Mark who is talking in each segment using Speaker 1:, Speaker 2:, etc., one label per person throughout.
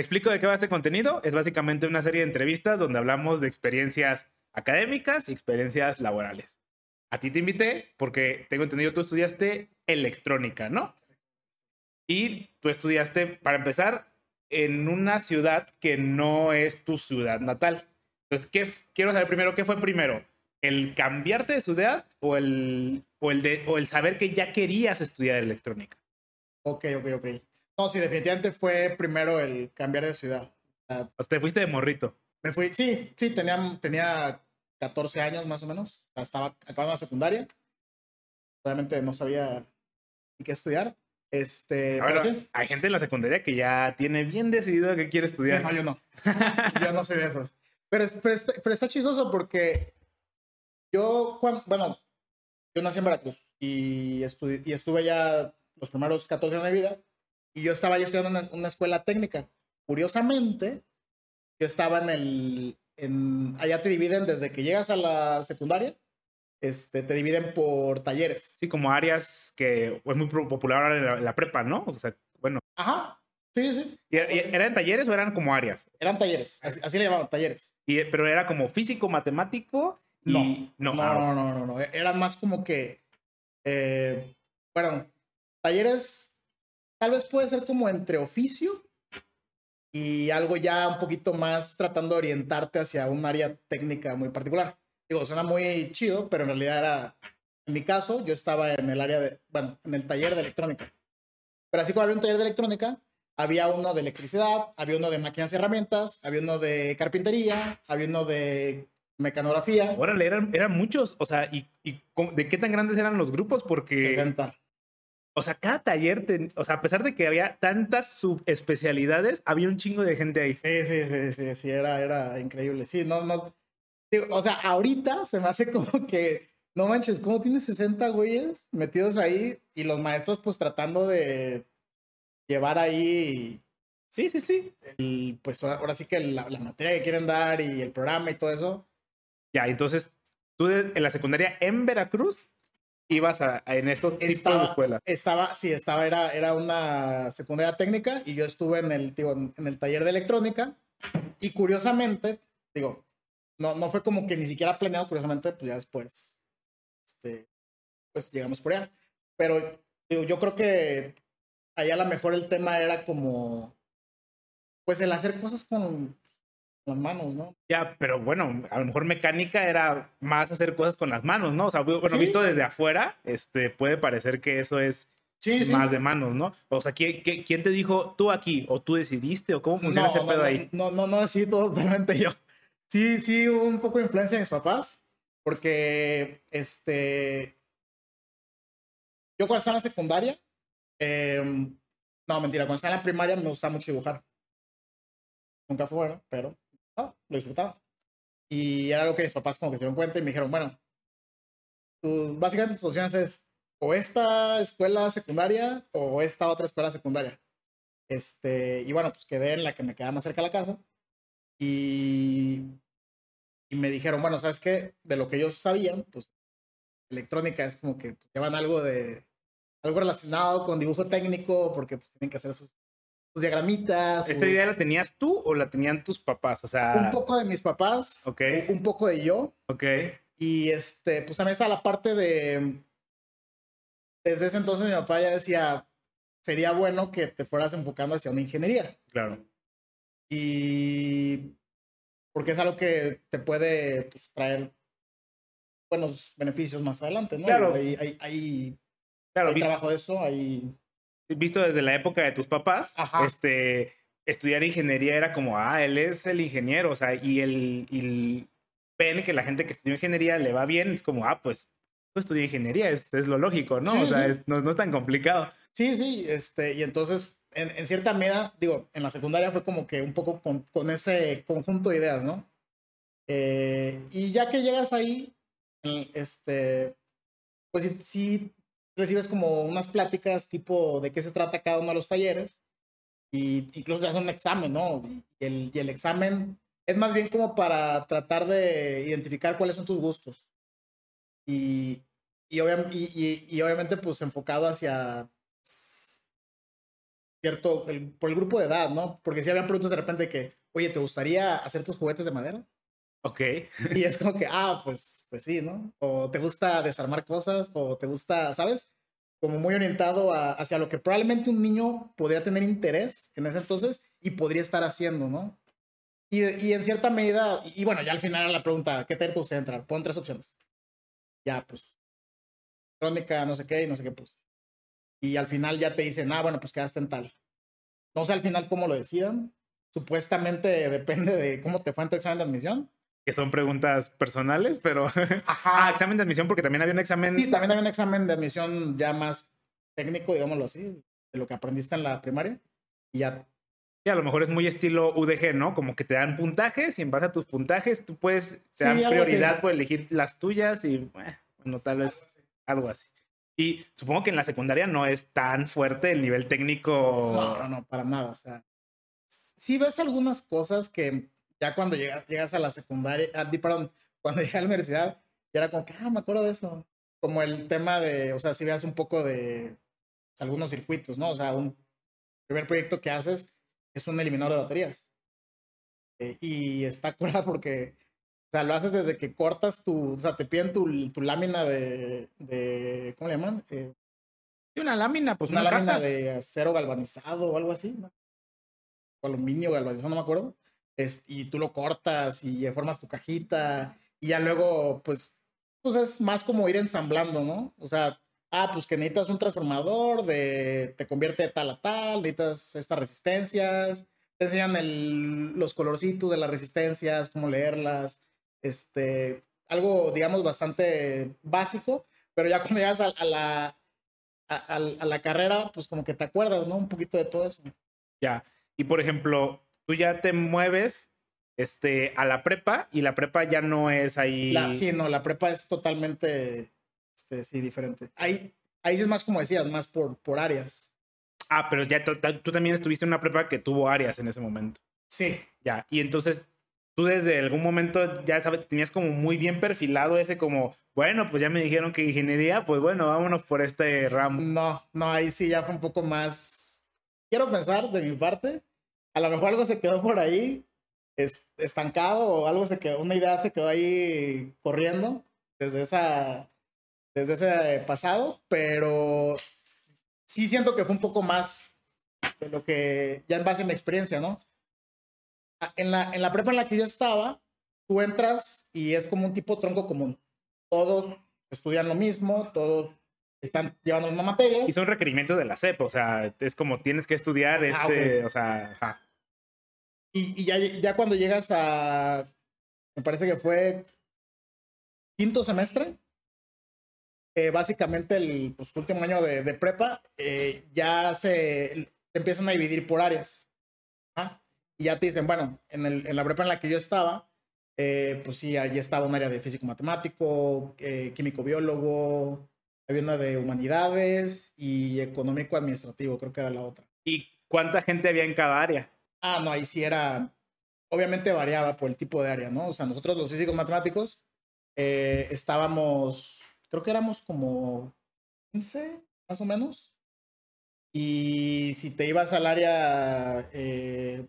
Speaker 1: Explico de qué va este contenido. Es básicamente una serie de entrevistas donde hablamos de experiencias académicas y experiencias laborales. A ti te invité porque tengo entendido tú estudiaste electrónica, ¿no? Y tú estudiaste, para empezar, en una ciudad que no es tu ciudad natal. Entonces, ¿qué, quiero saber primero, ¿qué fue primero? ¿El cambiarte de ciudad o el, o el, o el saber que ya querías estudiar electrónica?
Speaker 2: Ok, ok, ok. No, sí, definitivamente fue primero el cambiar de ciudad.
Speaker 1: Sea, te fuiste de morrito.
Speaker 2: Me fui, sí, sí, tenía, tenía 14 años más o menos. Estaba acabando la secundaria. Realmente no sabía qué estudiar. Este,
Speaker 1: Ahora,
Speaker 2: sí.
Speaker 1: hay gente en la secundaria que ya tiene bien decidido que quiere
Speaker 2: Sí,
Speaker 1: estudiar.
Speaker 2: no, yo no. yo no soy de esos. Pero, pero, está, pero está chistoso porque yo, cuando, bueno, yo nací en Veracruz y, y estuve ya los primeros 14 años de mi vida y yo estaba ya estudiando en una, una escuela técnica. Curiosamente, yo estaba en el, en, allá te dividen desde que llegas a la secundaria, este, te dividen por talleres.
Speaker 1: Sí, como áreas que es muy popular ahora en la, en la prepa, ¿no? O sea, bueno.
Speaker 2: Ajá, sí, sí,
Speaker 1: ¿Y- ¿Eran talleres o eran como áreas?
Speaker 2: eran talleres, así, así le llamaban, talleres.
Speaker 1: Y, pero era como físico, matemático y...
Speaker 2: No,
Speaker 1: ah,
Speaker 2: no, no, no, no. Era más como que, eh, bueno, talleres tal vez puede ser como entre oficio y algo ya un poquito más tratando de orientarte hacia un área técnica muy particular. Digo, suena muy chido, pero en realidad era, en mi caso, yo estaba en el área de, bueno, en el taller de electrónica. Pero así como había un taller de electrónica, había uno de electricidad, había uno de máquinas y herramientas, había uno de carpintería, había uno de mecanografía.
Speaker 1: Órale, eran, eran muchos. O sea, ¿y, y de qué tan grandes eran los grupos? Porque...
Speaker 2: 60.
Speaker 1: O sea, cada taller, ten- o sea, a pesar de que había tantas subespecialidades, había un chingo de gente ahí.
Speaker 2: Sí, sí, sí, sí, sí, era, era increíble. Sí, no, no. digo, o sea, ahorita se me hace como que, no manches, ¿cómo tienes 60 güeyes metidos ahí y los maestros pues tratando de llevar ahí,
Speaker 1: Sí, sí, sí.
Speaker 2: el, pues ahora, ahora sí que la, la materia que quieren dar y el programa y todo eso?
Speaker 1: Ya, entonces, tú en la secundaria en Veracruz ibas a, a- en estos tipos de
Speaker 2: Estaba,
Speaker 1: escuelas.
Speaker 2: estaba, sí, estaba, era, era una secundaria técnica y yo estuve en el, digo, en, en el taller de electrónica y curiosamente, digo, no, no fue como que ni siquiera planeado, curiosamente, pues ya después, este, pues llegamos por allá. Pero digo, yo creo que allá a lo mejor el tema era como, pues el hacer cosas con las manos, ¿no?
Speaker 1: Ya, pero bueno, a lo mejor mecánica era más hacer cosas con las manos, ¿no? O sea, bueno,
Speaker 2: Sí.
Speaker 1: visto desde afuera, este, puede parecer que eso es
Speaker 2: Sí, sí.
Speaker 1: más de manos, ¿no? O sea, ¿quién, te dijo tú aquí? ¿O tú decidiste? ¿O cómo funciona ese pedo
Speaker 2: no,
Speaker 1: ahí?
Speaker 2: No, no, no, sí, totalmente yo. Sí, sí, hubo un poco de influencia de mis papás, porque, este, yo cuando estaba en la secundaria, em, no, mentira, cuando estaba en la primaria me gustaba mucho dibujar. Nunca fue bueno, pero lo disfrutaba. Y era algo que mis papás como que se dieron cuenta y me dijeron, bueno, básicamente tus opciones es o esta escuela secundaria o esta otra escuela secundaria. Este, y bueno, pues quedé en la que me quedaba más cerca de la casa. Y, y me dijeron, bueno, ¿sabes qué? De lo que ellos sabían, pues electrónica es como que llevan algo de algo relacionado con dibujo técnico, porque pues tienen que hacer sus diagramitas.
Speaker 1: ¿Esta
Speaker 2: sus-
Speaker 1: idea la tenías tú o la tenían tus papás? O sea,
Speaker 2: un poco de mis papás,
Speaker 1: Ok.
Speaker 2: un poco de yo.
Speaker 1: ok.
Speaker 2: Y este, pues también está la parte de. Desde ese entonces mi papá ya decía, sería bueno que te fueras enfocando hacia una ingeniería.
Speaker 1: Claro.
Speaker 2: Y porque es algo que te puede pues, traer buenos beneficios más adelante, ¿no?
Speaker 1: Claro.
Speaker 2: Hay, hay, hay,
Speaker 1: Claro,
Speaker 2: hay trabajo de eso, hay...
Speaker 1: visto desde la época de tus papás,
Speaker 2: Ajá.
Speaker 1: este, estudiar ingeniería era como, ah, él es el ingeniero, o sea, y el, y el- ven que la gente que estudia ingeniería le va bien, es como, ah, pues, tú estudias ingeniería, es, es lo lógico, ¿no?
Speaker 2: Sí,
Speaker 1: o sea,
Speaker 2: sí.
Speaker 1: es- no, no es tan complicado.
Speaker 2: Sí, sí, este, y entonces, en, en cierta medida, digo, en la secundaria fue como que un poco con, con ese conjunto de ideas, ¿no? Eh, y ya que llegas ahí, este, pues sí, sí recibes como unas pláticas tipo de qué se trata cada uno de los talleres, y incluso te hacen un examen, ¿no? Y el, y el examen es más bien como para tratar de identificar cuáles son tus gustos. Y, y, obvia- y, y- obviamente, pues enfocado hacia cierto, por el grupo de edad, ¿no? Porque si habían preguntas de repente que, oye, ¿te gustaría hacer tus juguetes de madera?
Speaker 1: Ok.
Speaker 2: Y es como que, ah, pues, pues sí, ¿no? O te gusta desarmar cosas, o te gusta, ¿sabes? Como muy orientado hacia lo que probablemente un niño podría tener interés en ese entonces y podría estar haciendo, ¿no? Y, y en cierta medida, y, bueno, ya al final era la pregunta, ¿qué te gusta entrar? Pon tres opciones. Ya, pues, crónica, no sé qué, y no sé qué, pues. Y al final ya te dicen, ah, bueno, pues quedaste en tal. No sé al final cómo lo decidan. Supuestamente depende de cómo te fue en tu examen de admisión
Speaker 1: que son preguntas personales, pero... Ajá. Ah, examen de admisión, porque también había un examen...
Speaker 2: Sí, también había un examen de admisión ya más técnico, digámoslo así, de lo que aprendiste en la primaria. Y ya...
Speaker 1: Sí, a lo mejor es muy estilo UDG, ¿no? Como que te dan puntajes y en base a tus puntajes tú puedes... Te dan prioridad por elegir las tuyas y, bueno, tal vez algo así. Y supongo que en la secundaria no es tan fuerte el nivel técnico.
Speaker 2: No, no, no, para nada. O sea, sí ves algunas cosas que ya cuando llegas, llegas a la secundaria, ah, perdón, cuando llegas a la universidad, ya era como que, ah, me acuerdo de eso. Como el tema de, o sea, si veas un poco de algunos circuitos, ¿no? O sea, un primer proyecto que haces es un eliminador de baterías. Eh, y está curado porque, o sea, lo haces desde que cortas tu, o sea, te piden tu, tu lámina de, de, ¿cómo le llaman? Eh,
Speaker 1: una lámina, pues
Speaker 2: una, lámina de acero galvanizado o algo así, ¿no? O aluminio galvanizado, no me acuerdo y tú lo cortas y formas tu cajita y ya luego, pues, pues es más como ir ensamblando, ¿no? O sea, ah, pues que necesitas un transformador de, te convierte tal a tal, necesitas estas resistencias, te enseñan el, los colorcitos de las resistencias, cómo leerlas, este, algo, digamos, bastante básico, pero ya cuando llegas a, la, a la carrera, pues como que te acuerdas, ¿no? Un poquito de todo eso.
Speaker 1: Ya, y por ejemplo, tú ya te mueves este, a la prepa y la prepa ya no es ahí.
Speaker 2: sí, no, la prepa es totalmente este, sí, diferente. Ahí, ahí es más como decías, más por, por áreas.
Speaker 1: Ah, pero ya tú, también estuviste en una prepa que tuvo áreas en ese momento.
Speaker 2: Sí.
Speaker 1: Ya, y entonces tú desde algún momento ya sabes, tenías como muy bien perfilado ese como, bueno, pues ya me dijeron que ingeniería, pues bueno, vámonos por este ramo.
Speaker 2: No, no, ahí sí ya fue un poco más, quiero pensar de mi parte, a lo mejor algo se quedó por ahí estancado o algo se quedó, una idea se quedó ahí corriendo desde esa, desde ese pasado, pero sí siento que fue un poco más de lo que, ya en base a mi experiencia, ¿no? En la, en la prepa en la que yo estaba, tú entras y es como un tipo tronco común. Todos estudian lo mismo, todos están llevando una materia.
Speaker 1: Y son requerimientos de la CEP, o sea, es como tienes que estudiar ah, este, o sea,
Speaker 2: Y, y ya, ya, cuando llegas a, me parece que fue quinto semestre, eh, básicamente el pues, último año de, de prepa, eh, ya se te empiezan a dividir por áreas. ¿ah? Y ya te dicen, bueno, en, el, en la prepa en la que yo estaba, eh, pues sí, allí estaba un área de físico-matemático, químico-biólogo, había una de humanidades y económico-administrativo, creo que era la otra.
Speaker 1: ¿Y cuánta gente había en cada área?
Speaker 2: Ah, no, ahí sí era, obviamente variaba por el tipo de área, ¿no? O sea, nosotros los físicos matemáticos eh, estábamos, creo que éramos como 15, más o menos. Y si te ibas al área, eh,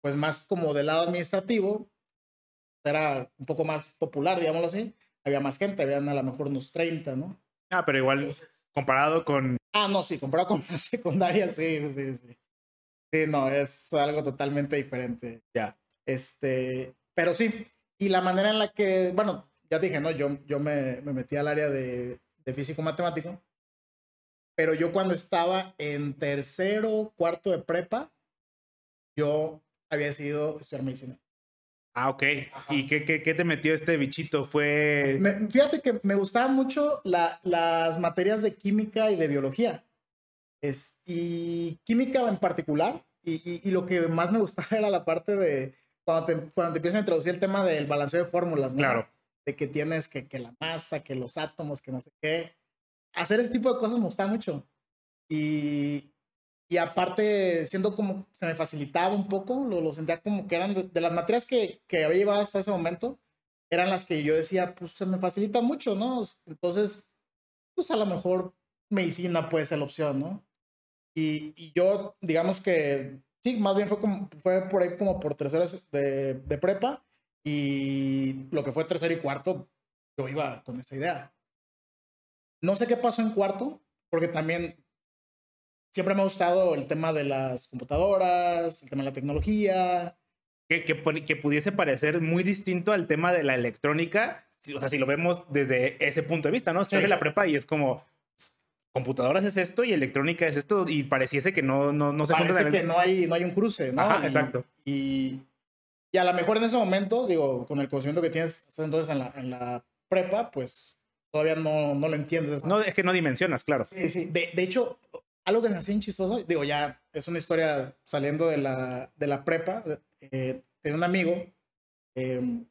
Speaker 2: pues más como del lado administrativo, era un poco más popular, digámoslo así. Había más gente, habían a lo mejor unos 30, ¿no?
Speaker 1: Ah, pero igual comparado con...
Speaker 2: Ah, no, sí, comparado con la secundaria, sí, sí, sí. Sí, no, es algo totalmente diferente.
Speaker 1: Ya.
Speaker 2: Este, pero sí, y la manera en la que, bueno, ya dije, ¿no? Yo, yo me, me metí al área de, de físico matemático, pero yo cuando estaba en tercero, cuarto de prepa, yo había decidido estudiar medicina.
Speaker 1: Ah, ok. ¿Y qué, qué, qué, te metió este bichito? Fue...
Speaker 2: fíjate que me gustaban mucho la, las materias de química y de biología. Es, y química en particular. Y, y, lo que más me gustaba era la parte de cuando te, cuando te empiezan a introducir el tema del balanceo de fórmulas, ¿no?
Speaker 1: Claro.
Speaker 2: De que tienes que, que la masa, que los átomos, que no sé qué. Hacer ese tipo de cosas me gusta mucho. Y, y aparte, siendo como se me facilitaba un poco, lo, lo sentía como que eran de, las materias que, que, había llevado hasta ese momento, eran las que yo decía, pues se me facilita mucho, ¿no? Entonces, pues a lo mejor medicina puede ser la opción, ¿no? Y, y yo, digamos que, sí, más bien fue, como, fue por ahí como por terceros de, de prepa y lo que fue tercero y cuarto, yo iba con esa idea. No sé qué pasó en cuarto, porque también siempre me ha gustado el tema de las computadoras, el tema de la tecnología.
Speaker 1: Que, que, que pudiese parecer muy distinto al tema de la electrónica, o sea, si lo vemos desde ese punto de vista, ¿no? Estás sí. la prepa y es como, computadoras es esto y electrónica es esto y pareciese que no, no, no se
Speaker 2: Parece que no hay, no hay un cruce, ¿no?
Speaker 1: Ajá,
Speaker 2: y,
Speaker 1: exacto.
Speaker 2: Y, y, a lo mejor en ese momento, digo, con el conocimiento que tienes entonces en la, en la prepa, pues todavía no, no lo entiendes.
Speaker 1: no, es que no dimensionas, claro.
Speaker 2: Sí, sí. De, de hecho, algo que me hacía chistoso, digo, ya es una historia saliendo de la, de la prepa, eh, un amigo, eh,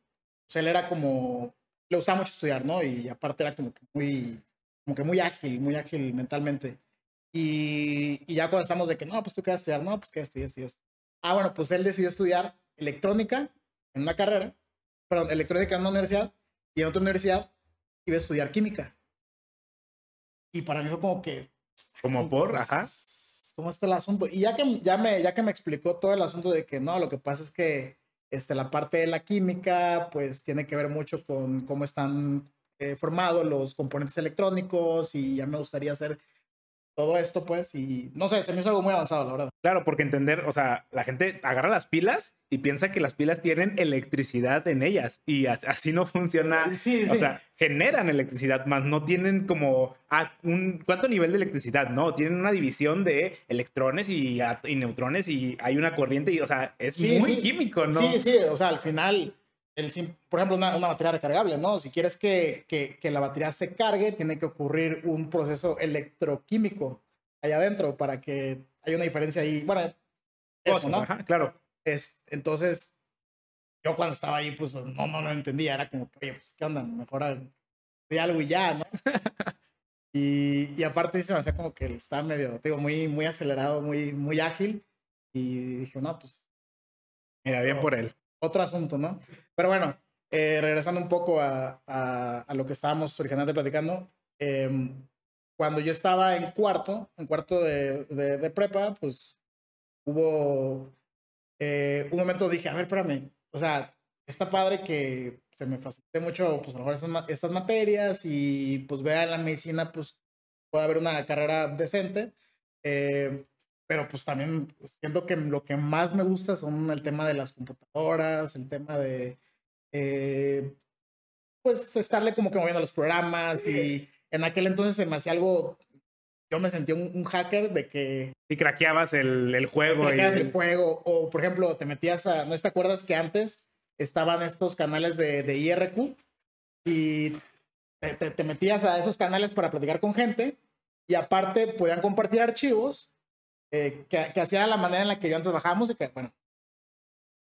Speaker 2: pues él era como, le gustaba mucho estudiar, ¿no? Y aparte era como que muy, como que muy ágil, muy ágil mentalmente. Y, y ya cuando estamos de que, no, pues tú quieres estudiar, no, pues qué estudias, estudias. Ah, bueno, pues él decidió estudiar electrónica en una carrera, perdón, electrónica en una universidad, y en otra universidad iba a estudiar química. Y para mí fue como que...
Speaker 1: Como por,
Speaker 2: pues,
Speaker 1: ajá.
Speaker 2: ¿Cómo está el asunto? Y ya que, ya, me, ya que me explicó todo el asunto de que no, lo que pasa es que este, la parte de la química, pues tiene que ver mucho con cómo están eh, formados los componentes electrónicos y ya me gustaría hacer todo esto, pues, y no sé, se me hizo algo muy avanzado, la verdad.
Speaker 1: Claro, porque entender, o sea, la gente agarra las pilas y piensa que las pilas tienen electricidad en ellas y así no funciona.
Speaker 2: Sí, sí.
Speaker 1: O sea, generan electricidad, más no tienen como ah, un cuánto nivel de electricidad, no, tienen una división de electrones y, y neutrones y hay una corriente y, o sea, es
Speaker 2: sí,
Speaker 1: muy químico, ¿no?
Speaker 2: Sí, sí, o sea, al final, el, por ejemplo, una, una batería recargable, ¿no? Si quieres que, que, que la batería se cargue, tiene que ocurrir un proceso electroquímico allá adentro para que haya una diferencia ahí. Bueno, eso, ¿no?
Speaker 1: Ajá, claro.
Speaker 2: Es, entonces, yo cuando estaba ahí, pues no, no lo entendía. Era como que, oye, pues, ¿qué onda? Mejor de algo y ya, ¿no? y, y aparte se me hacía como que estaba medio, digo, muy, muy acelerado, muy, muy ágil. Y dije, no, pues.
Speaker 1: Mira, bien por él.
Speaker 2: Otro asunto, ¿no? Pero bueno, eh, regresando un poco a, a, a, lo que estábamos originalmente platicando. Eh, cuando yo estaba en cuarto, en cuarto de, de, de prepa, pues hubo eh, un momento dije, a ver, espérame, o sea, está padre que se me facilite mucho, pues a lo mejor estas, estas materias y pues vea la medicina, pues puede haber una carrera decente, eh, pero pues también siento que lo que más me gusta son el tema de las computadoras, el tema de, eh, pues estarle como que moviendo los programas y en aquel entonces se me hacía algo, yo me sentía un, un hacker de que...
Speaker 1: Y craqueabas el, el juego.
Speaker 2: Craqueabas
Speaker 1: y...
Speaker 2: el juego, o por ejemplo, te metías a, ¿no te acuerdas que antes estaban estos canales de, de IRQ? Y te, te, te, metías a esos canales para platicar con gente y aparte podían compartir archivos eh, que, que hacían la manera en la que yo antes bajaba música. Bueno,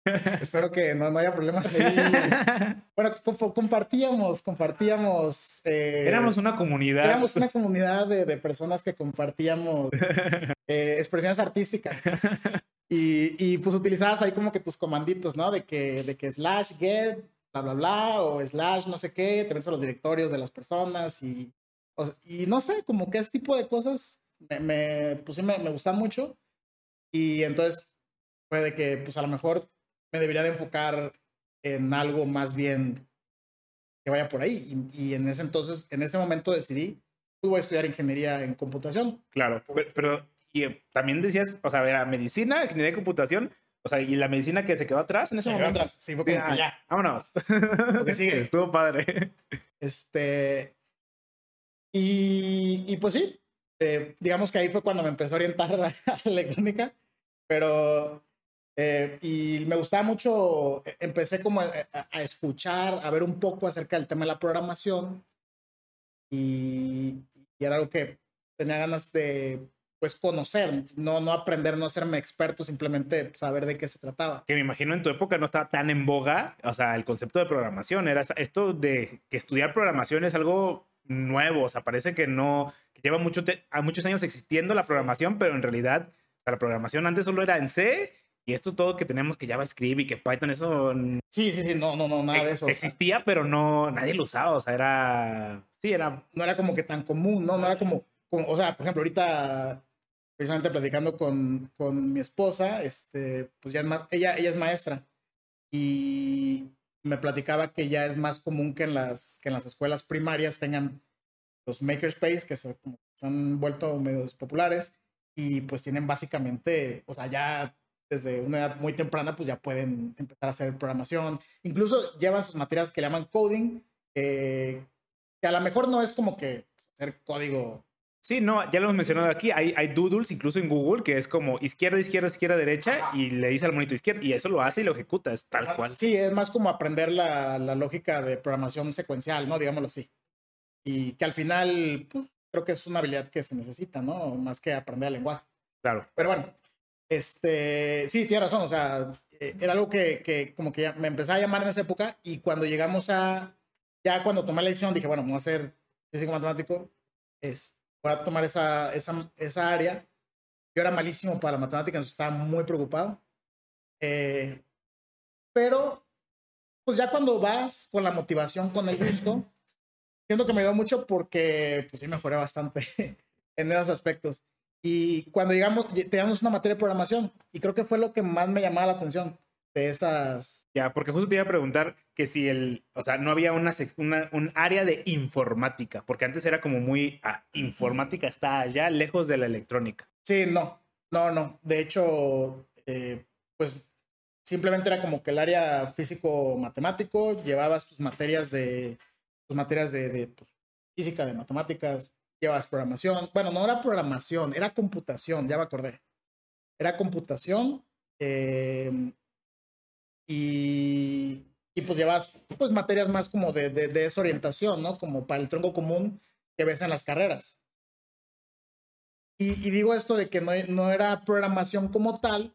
Speaker 2: Espero que no, no, haya problemas ahí. Bueno, compartíamos, compartíamos. Eh,
Speaker 1: éramos una comunidad.
Speaker 2: Éramos una comunidad de, de personas que compartíamos eh, expresiones artísticas. Y, y, pues utilizabas ahí como que tus comanditos, ¿no? De que, de que slash get, bla, bla, bla, o slash no sé qué, te ves a los directorios de las personas y, y no sé, como que ese tipo de cosas me, me pues sí me, me gustan mucho. Y entonces fue de que, pues a lo mejor me debería de enfocar en algo más bien que vaya por ahí. Y, y en ese entonces, en ese momento decidí, pues voy a estudiar ingeniería en computación.
Speaker 1: Claro, pero, pero y eh, también decías, o sea, era medicina, ingeniería de computación, o sea, y la medicina que se quedó atrás en ese
Speaker 2: se
Speaker 1: momento.
Speaker 2: Quedó atrás, sí, fue como
Speaker 1: ah,
Speaker 2: ya.
Speaker 1: Vámonos.
Speaker 2: Porque sigue.
Speaker 1: Estuvo padre.
Speaker 2: Este. Y, y pues sí, eh, digamos que ahí fue cuando me empezó a orientar a la electrónica, pero eh, y me gustaba mucho, empecé como a, a, escuchar, a ver un poco acerca del tema de la programación y, y, era algo que tenía ganas de pues conocer, no, no aprender, no hacerme experto, simplemente saber de qué se trataba.
Speaker 1: Que me imagino en tu época no estaba tan en boga, o sea, el concepto de programación, era esto de que estudiar programación es algo nuevo, o sea, parece que no, lleva mucho a muchos años existiendo la programación, pero en realidad o sea, la programación antes solo era en C y esto todo que tenemos que JavaScript y que Python, eso.
Speaker 2: Sí, sí, sí, no, no, no, nada de eso.
Speaker 1: Existía, o sea. pero no, nadie lo usaba. O sea, era. Sí, era.
Speaker 2: No era como que tan común, ¿no? No era como. como o sea, por ejemplo, ahorita precisamente platicando con, con mi esposa, este, pues ya es más, ella, ella es maestra y me platicaba que ya es más común que en las, que en las escuelas primarias tengan los makerspace que se, como, se han vuelto medios populares y pues tienen básicamente, o sea, ya desde una edad muy temprana pues ya pueden empezar a hacer programación. Incluso llevan sus materias que le llaman coding, eh, que a lo mejor no es como que hacer código
Speaker 1: Sí, no, ya lo hemos mencionado aquí. Hay, hay doodles incluso en Google que es como izquierda, izquierda, izquierda, derecha y le dice al monito izquierda y eso lo hace y lo ejecuta, es tal cual.
Speaker 2: Sí, es más como aprender la, la lógica de programación secuencial, ¿no? Digámoslo así. Y que al final, pues, creo que es una habilidad que se necesita, ¿no? Más que aprender el lenguaje.
Speaker 1: Claro.
Speaker 2: Pero bueno, este, sí, tiene razón, o sea, eh, era algo que, que como que ya me empezaba a llamar en esa época y cuando llegamos a, ya cuando tomé la decisión dije, bueno, vamos a hacer físico matemático, es voy a tomar esa, esa, esa área. Yo era malísimo para la matemática, entonces estaba muy preocupado. Eh, pero, pues ya cuando vas con la motivación, con el gusto, siento que me ayudó mucho porque, pues sí, mejoré bastante en esos aspectos. Y cuando llegamos, teníamos una materia de programación y creo que fue lo que más me llamaba la atención de esas.
Speaker 1: Ya, porque justo te iba a preguntar que si el, o sea, no había una, una un área de informática, porque antes era como muy, ah, informática está allá, lejos de la electrónica.
Speaker 2: Sí, no, no, no. De hecho, eh, pues simplemente era como que el área físico-matemático, llevabas tus materias de, tus materias de, de pues, física, de matemáticas, llevas programación. Bueno, no era programación, era computación, ya me acordé. Era computación. Eh, y, y pues llevas pues materias más como de, de, de ¿no? Como para el tronco común que ves en las carreras. Y, y digo esto de que no, no, era programación como tal,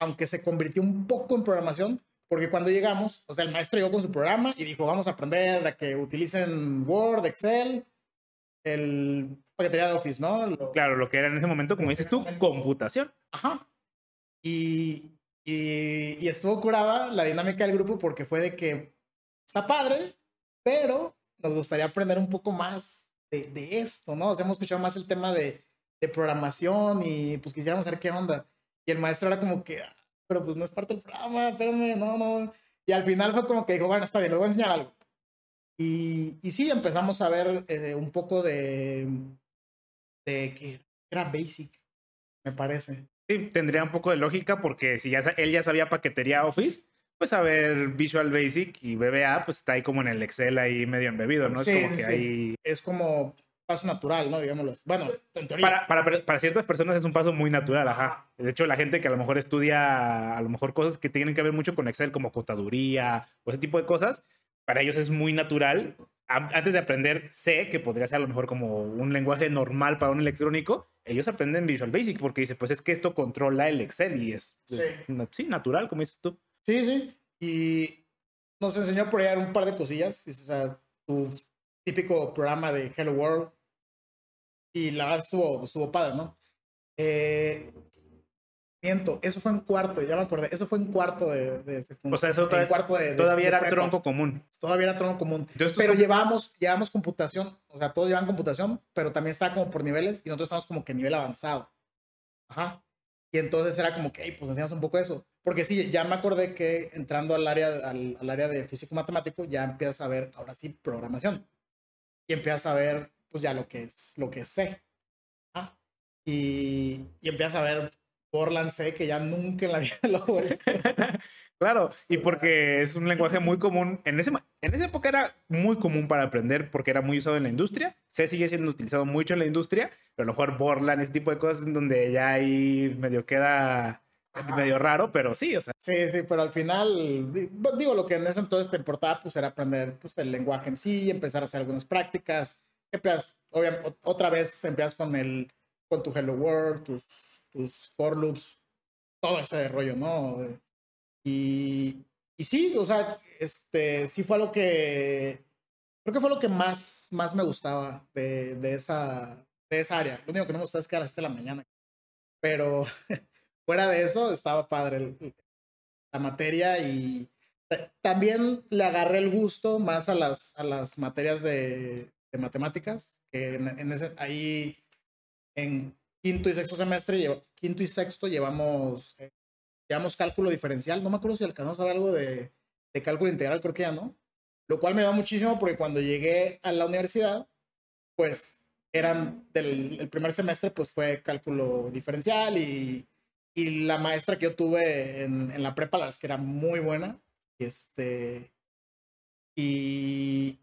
Speaker 2: aunque se convirtió un poco en programación, porque cuando llegamos, o sea, el maestro llegó con su programa y dijo, vamos a aprender a que utilicen Word, Excel, el paquetería de Office, ¿no?
Speaker 1: Lo, claro, lo que era en ese momento, como dices tú, computación.
Speaker 2: Ajá. Y, y, y, estuvo curada la dinámica del grupo porque fue de que está padre, pero nos gustaría aprender un poco más de, de esto, ¿no? O sea, hemos escuchado más el tema de, de, programación y pues quisiéramos saber qué onda. Y el maestro era como que, pero pues no es parte del programa, espérame, no, no. Y al final fue como que dijo, bueno, está bien, les voy a enseñar algo. Y, y sí, empezamos a ver eh, un poco de, de que era basic, me parece.
Speaker 1: Sí, tendría un poco de lógica porque si ya él ya sabía paquetería Office, pues a ver Visual Basic y VBA, pues está ahí como en el Excel ahí medio embebido, ¿no?
Speaker 2: Sí,
Speaker 1: es como
Speaker 2: sí,
Speaker 1: que ahí...
Speaker 2: Es como paso natural, ¿no? Digámoslo. Bueno, en teoría.
Speaker 1: Para, para, para, ciertas personas es un paso muy natural, ajá. De hecho, la gente que a lo mejor estudia a lo mejor cosas que tienen que ver mucho con Excel, como contaduría o ese tipo de cosas, para ellos es muy natural. Antes de aprender C, que podría ser a lo mejor como un lenguaje normal para un electrónico, ellos aprenden Visual Basic porque dice, pues es que esto controla el Excel y es,
Speaker 2: Sí.
Speaker 1: sí, natural, como dices tú.
Speaker 2: Sí, sí. Y nos enseñó a probar un par de cosillas. O sea, tu típico programa de Hello World. Y la verdad estuvo, estuvo padre, ¿no? Eh, miento, eso fue en cuarto, ya me acordé. Eso fue en cuarto de, de.
Speaker 1: O sea, eso todavía,
Speaker 2: cuarto de, de-
Speaker 1: todavía era tronco común.
Speaker 2: Todavía era tronco común.
Speaker 1: Entonces,
Speaker 2: pero llevábamos, llevábamos computación, o sea, todos llevaban computación, pero también estaba como por niveles y nosotros estábamos como que nivel avanzado. Ajá. Y entonces era como que, hey, pues enseñamos un poco eso. Porque sí, ya me acordé que entrando al área, al, al área de físico-matemático, ya empiezas a ver, ahora sí, programación. Y empiezas a ver, pues ya lo que es, lo que sé. Ajá. Y, y empiezas a ver Borland C, que ya nunca en la vida lo ver.
Speaker 1: Claro, y porque es un lenguaje muy común. En, ese, en esa época era muy común para aprender porque era muy usado en la industria. C sigue siendo utilizado mucho en la industria, pero a lo mejor Borland, ese tipo de cosas en donde ya ahí medio queda medio raro, pero sí, o sea,
Speaker 2: Sí, sí, pero al final, di- digo, lo que en ese entonces te importaba, pues era aprender pues, el lenguaje en sí, empezar a hacer algunas prácticas. Empiezas, obviamente, otra vez empiezas con el, con tu Hello World, tus, tus for loops, todo ese rollo, ¿no? Y, y sí, o sea, este, sí fue lo que, creo que fue lo que más, más me gustaba de, de esa, de esa área. Lo único que no me gustaba es que a las 7 de la mañana. Pero fuera de eso, estaba padre el- la materia y ta- también le agarré el gusto más a las, a las materias de, de matemáticas, que en, en ese, ahí en quinto y sexto semestre, quinto y sexto llevamos, eh, llevamos cálculo diferencial. No me acuerdo si alcanzamos a ver algo de, de cálculo integral, creo que ya no. Lo cual me da muchísimo porque cuando llegué a la universidad, pues eran del el primer semestre, pues fue cálculo diferencial y, y la maestra que yo tuve en, en la prepa, la verdad es que era muy buena. Este, y,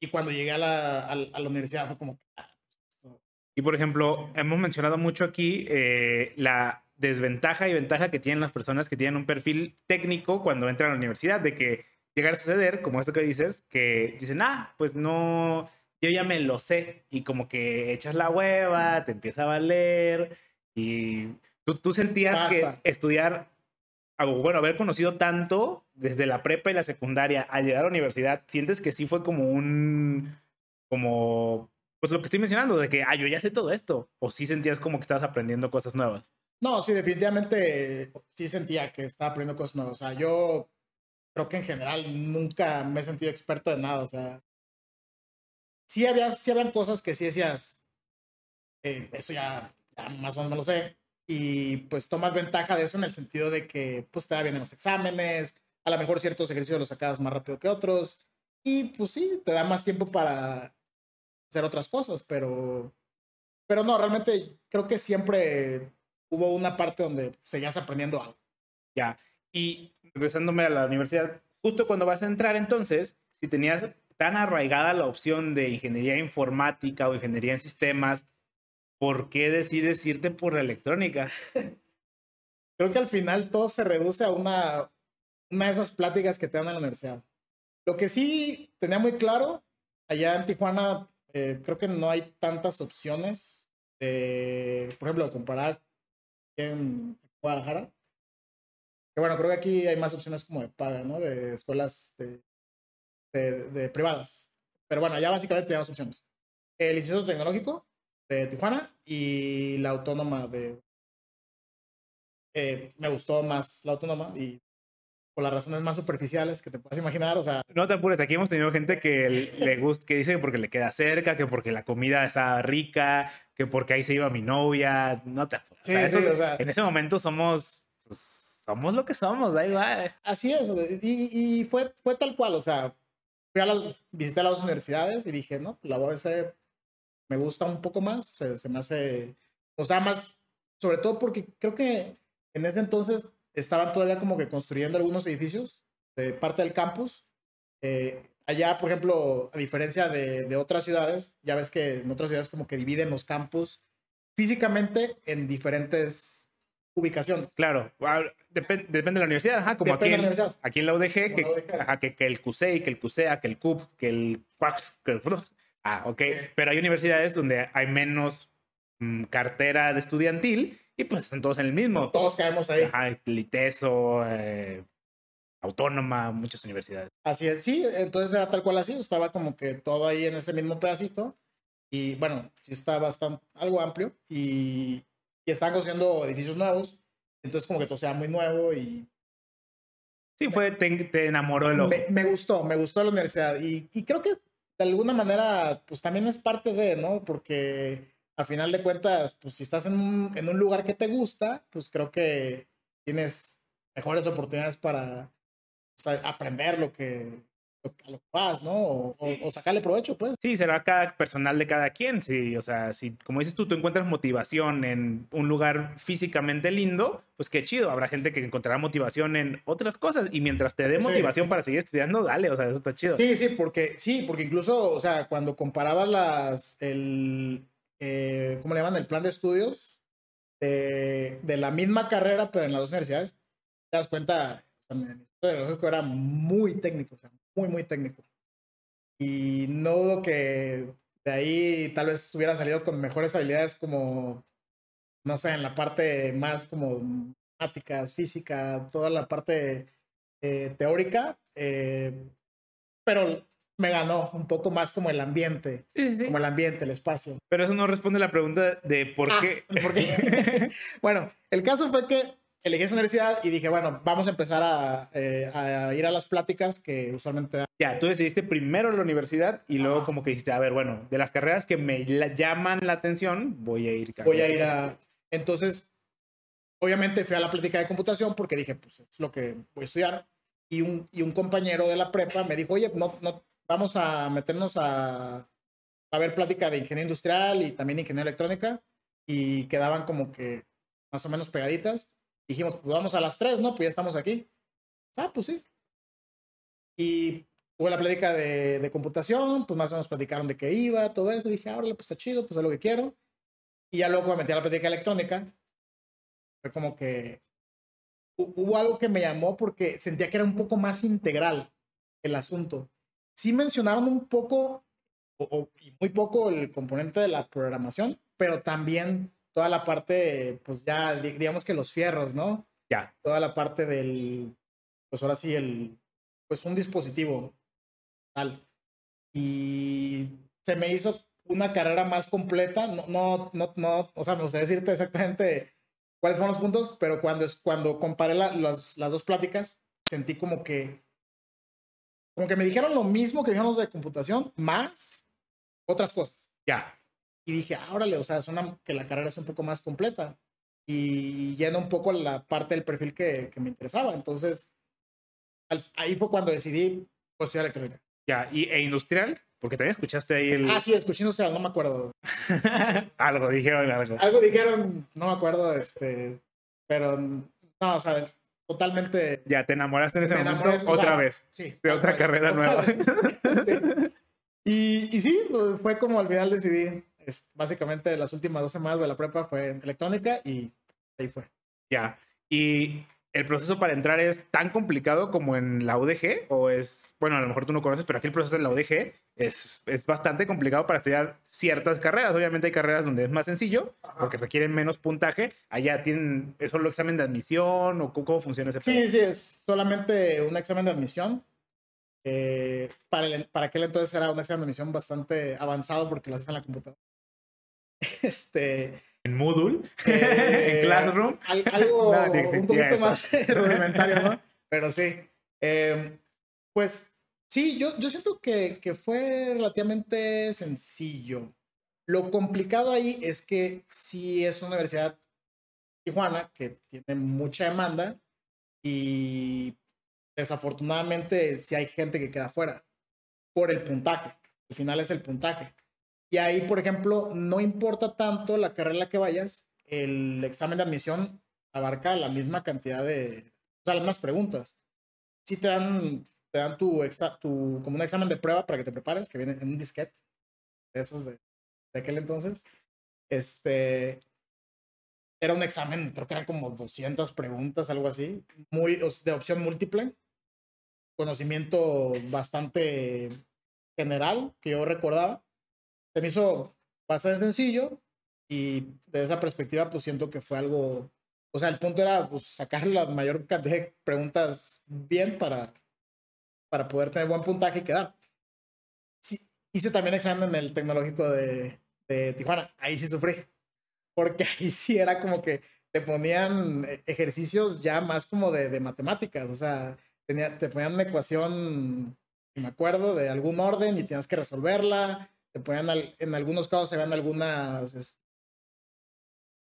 Speaker 2: y cuando llegué a la, a, a la universidad fue como... ah, pues,
Speaker 1: Y por ejemplo, hemos mencionado mucho aquí eh, la desventaja y ventaja que tienen las personas que tienen un perfil técnico cuando entran a la universidad, de que llegar a suceder, como esto que dices, que dicen, ah, pues no, yo ya me lo sé, y como que echas la hueva, te empieza a valer, y tú, tú sentías
Speaker 2: Pasa.
Speaker 1: que estudiar, bueno, haber conocido tanto desde la prepa y la secundaria al llegar a la universidad, sientes que sí fue como un, como, pues lo que estoy mencionando, de que, ah, yo ya sé todo esto, o sí sentías como que estabas aprendiendo cosas nuevas.
Speaker 2: No, sí, definitivamente sí sentía que estaba aprendiendo cosas nuevas. O sea, yo creo que en general nunca me he sentido experto en nada. O sea, sí había, sí habían cosas que sí decías, eh, esto ya, ya más o menos me lo sé. Y pues tomas ventaja de eso en el sentido de que pues te da bien en los exámenes, a lo mejor ciertos ejercicios los sacabas más rápido que otros. Y pues sí, te da más tiempo para hacer otras cosas, pero, pero no, realmente creo que siempre hubo una parte donde seguías aprendiendo algo.
Speaker 1: Ya. Y regresándome a la universidad, justo cuando vas a entrar entonces, si tenías tan arraigada la opción de ingeniería informática o ingeniería en sistemas, ¿por qué decides irte por la electrónica?
Speaker 2: Creo que al final todo se reduce a una, una de esas pláticas que te dan en la universidad. Lo que sí tenía muy claro, allá en Tijuana, eh, creo que no hay tantas opciones, por ejemplo, comparar en Guadalajara. Que bueno, creo que aquí hay más opciones como de paga, ¿no? De escuelas privadas. Pero bueno, allá básicamente tenemos opciones. El Instituto Tecnológico de Tijuana y la Autónoma de... Eh, me gustó más la Autónoma y por las razones más superficiales que te puedas imaginar, o sea,
Speaker 1: No te apures, aquí hemos tenido gente que le gusta, que dice que porque le queda cerca, que porque la comida está rica, que porque ahí se iba mi novia. No te apures.
Speaker 2: Sí,
Speaker 1: O sea,
Speaker 2: sí,
Speaker 1: eso-
Speaker 2: o sea-
Speaker 1: en ese momento somos, pues, somos lo que somos, da igual.
Speaker 2: así es. Y, y fue, fue tal cual, o sea, fui a las, visité las dos universidades y dije, no, la UABC me gusta un poco más, se, se me hace, o sea, más, sobre todo porque creo que en ese entonces estaban todavía como que construyendo algunos edificios de parte del campus. Eh, allá, por ejemplo, a diferencia de, de otras ciudades, ya ves que en otras ciudades como que dividen los campus físicamente en diferentes ubicaciones.
Speaker 1: Claro, ah, depen- depende de la universidad, ajá, como
Speaker 2: Depende
Speaker 1: aquí, en,
Speaker 2: universidad.
Speaker 1: aquí en la UDG, que,
Speaker 2: la UDG.
Speaker 1: ajá, que, que el CUSEI, que el CUSEA, que el CUP, que el CUAX, que el. Ah, ok. Pero hay universidades donde hay menos mm, cartera de estudiantil y pues están todos en el mismo.
Speaker 2: Todos caemos ahí.
Speaker 1: Ajá, el ITESO, eh, Autónoma, muchas universidades.
Speaker 2: Así es, sí, entonces era tal cual así, estaba como que todo ahí en ese mismo pedacito y bueno, sí está bastante, algo amplio y, y están construyendo edificios nuevos, entonces como que todo sea muy nuevo y
Speaker 1: Sí, fue, te, te enamoró el ojo.
Speaker 2: me, me gustó, me gustó la universidad y, y creo que de alguna manera pues también es parte de, ¿no? Porque a final de cuentas, pues si estás en un, en un lugar que te gusta, pues creo que tienes mejores oportunidades para sea, aprender lo, que- a lo que vas, ¿no? O, o-
Speaker 1: Sí.
Speaker 2: o sacarle provecho, pues.
Speaker 1: Sí, será cada personal de cada quien. Sí, o sea, si, como dices tú, tú encuentras motivación en un lugar físicamente lindo, pues qué chido. Habrá gente que encontrará motivación en otras cosas. Y mientras te dé
Speaker 2: Sí.
Speaker 1: motivación para seguir estudiando, dale, o sea, eso está chido.
Speaker 2: Sí, sí, porque sí, porque incluso, o sea, cuando comparabas las, el, eh, ¿cómo le llaman? El plan de estudios de, de la misma carrera, pero en las dos universidades, te das cuenta, o sea, Tecnológico era muy técnico, o sea, muy, muy técnico. Y no dudo que de ahí tal vez hubiera salido con mejores habilidades como, no sé, en la parte más como matemáticas, física, toda la parte eh, teórica, eh, pero me ganó un poco más como el ambiente,
Speaker 1: Sí, sí, sí.
Speaker 2: como el ambiente, el espacio.
Speaker 1: Pero eso no responde la pregunta de por
Speaker 2: Ah,
Speaker 1: qué.
Speaker 2: ¿por qué? bueno, el caso fue que elegí esa universidad y dije, bueno, vamos a empezar a, eh, a ir a las pláticas que usualmente dan.
Speaker 1: ya, tú decidiste primero la universidad y luego como que dijiste, a ver, bueno, de las carreras que me la- llaman la atención, voy a ir.
Speaker 2: Voy a ir a, Entonces, obviamente fui a la plática de computación porque dije, pues es lo que voy a estudiar. Y un, y un compañero de la prepa me dijo, oye, no, no, vamos a meternos a, a ver plática de ingeniería industrial y también ingeniería electrónica. Y quedaban como que más o menos pegaditas. Dijimos, pues vamos a las tres, ¿no? Pues ya estamos aquí. Ah, pues sí. Y hubo la plática de, de computación, pues más o menos platicaron de qué iba, todo eso. Dije, ahora pues está chido, pues es lo que quiero. Y ya luego me metí a la plática electrónica. Fue como que hubo algo que me llamó porque sentía que era un poco más integral el asunto. Sí mencionaron un poco, o, o muy poco, el componente de la programación, pero también toda la parte, pues ya, digamos que los fierros, ¿no?
Speaker 1: Ya.
Speaker 2: Toda la parte del, pues ahora sí, el, pues un dispositivo tal. Y se me hizo una carrera más completa. No, no, no, no, o sea, me gustaría decirte exactamente cuáles fueron los puntos, pero cuando, cuando comparé la, las, las dos pláticas, sentí como que, como que me dijeron lo mismo que dijeron los de computación, más otras cosas.
Speaker 1: Ya.
Speaker 2: Y dije, ah, órale, o sea, suena que la carrera es un poco más completa y llena un poco la parte del perfil que, que me interesaba. Entonces, al, ahí fue cuando decidí estudiar electrónica.
Speaker 1: Ya, ¿y e industrial? Porque también escuchaste ahí el...
Speaker 2: Ah, sí, escuché industrial, no me acuerdo.
Speaker 1: algo, dijeron algo.
Speaker 2: Algo dijeron, no me acuerdo, este, pero no, o sea, totalmente...
Speaker 1: Ya, te enamoraste en ese
Speaker 2: Me
Speaker 1: momento
Speaker 2: enamoré, o
Speaker 1: otra
Speaker 2: sea,
Speaker 1: vez.
Speaker 2: Sí.
Speaker 1: De otra carrera nueva.
Speaker 2: Sí. Y, y sí, pues, fue como al final decidí, es, básicamente las últimas dos semanas de la prepa fue electrónica y ahí fue.
Speaker 1: Ya. ¿Y el proceso para entrar es tan complicado como en la UDG? ¿O es, bueno, a lo mejor tú no conoces, pero aquí el proceso en la UDG es, es bastante complicado para estudiar ciertas carreras. Obviamente hay carreras donde es más sencillo, porque requieren menos puntaje. Allá tienen, ¿es solo examen de admisión o cómo, cómo funciona ese
Speaker 2: Sí, sí, es solamente un examen de admisión. Eh, para, el, para aquel entonces era un examen de admisión bastante avanzado porque lo hacías en la computadora. Este,
Speaker 1: En Moodle,
Speaker 2: eh,
Speaker 1: en Classroom.
Speaker 2: al- algo un poquito
Speaker 1: eso.
Speaker 2: más rudimentario, ¿no? Pero sí. Eh, pues sí, yo, yo siento que, que fue relativamente sencillo. Lo complicado ahí es que sí es una universidad Tijuana que tiene mucha demanda y desafortunadamente sí hay gente que queda fuera por el puntaje. Al final es el puntaje. Y ahí, por ejemplo, no importa tanto la carrera que vayas, el examen de admisión abarca la misma cantidad de, o sea, las mismas preguntas. Sí te dan, te dan tu, exa, tu, como un examen de prueba para que te prepares, que viene en un disquete, de esos de, de aquel entonces. Este, era un examen, creo que eran como 200 preguntas, algo así, muy de opción múltiple, conocimiento bastante general que yo recordaba. Se me hizo bastante sencillo y de esa perspectiva pues siento que fue algo, o sea, el punto era pues, sacar la mayor cantidad de preguntas bien para, para poder tener buen puntaje y quedar. Sí, hice también examen en el tecnológico de, de Tijuana, ahí sí sufrí porque ahí sí era como que te ponían ejercicios ya más como de, de matemáticas, o sea, tenía, te ponían una ecuación, me acuerdo, de algún orden y tienes que resolverla, ponían, al, en algunos casos se ven algunas,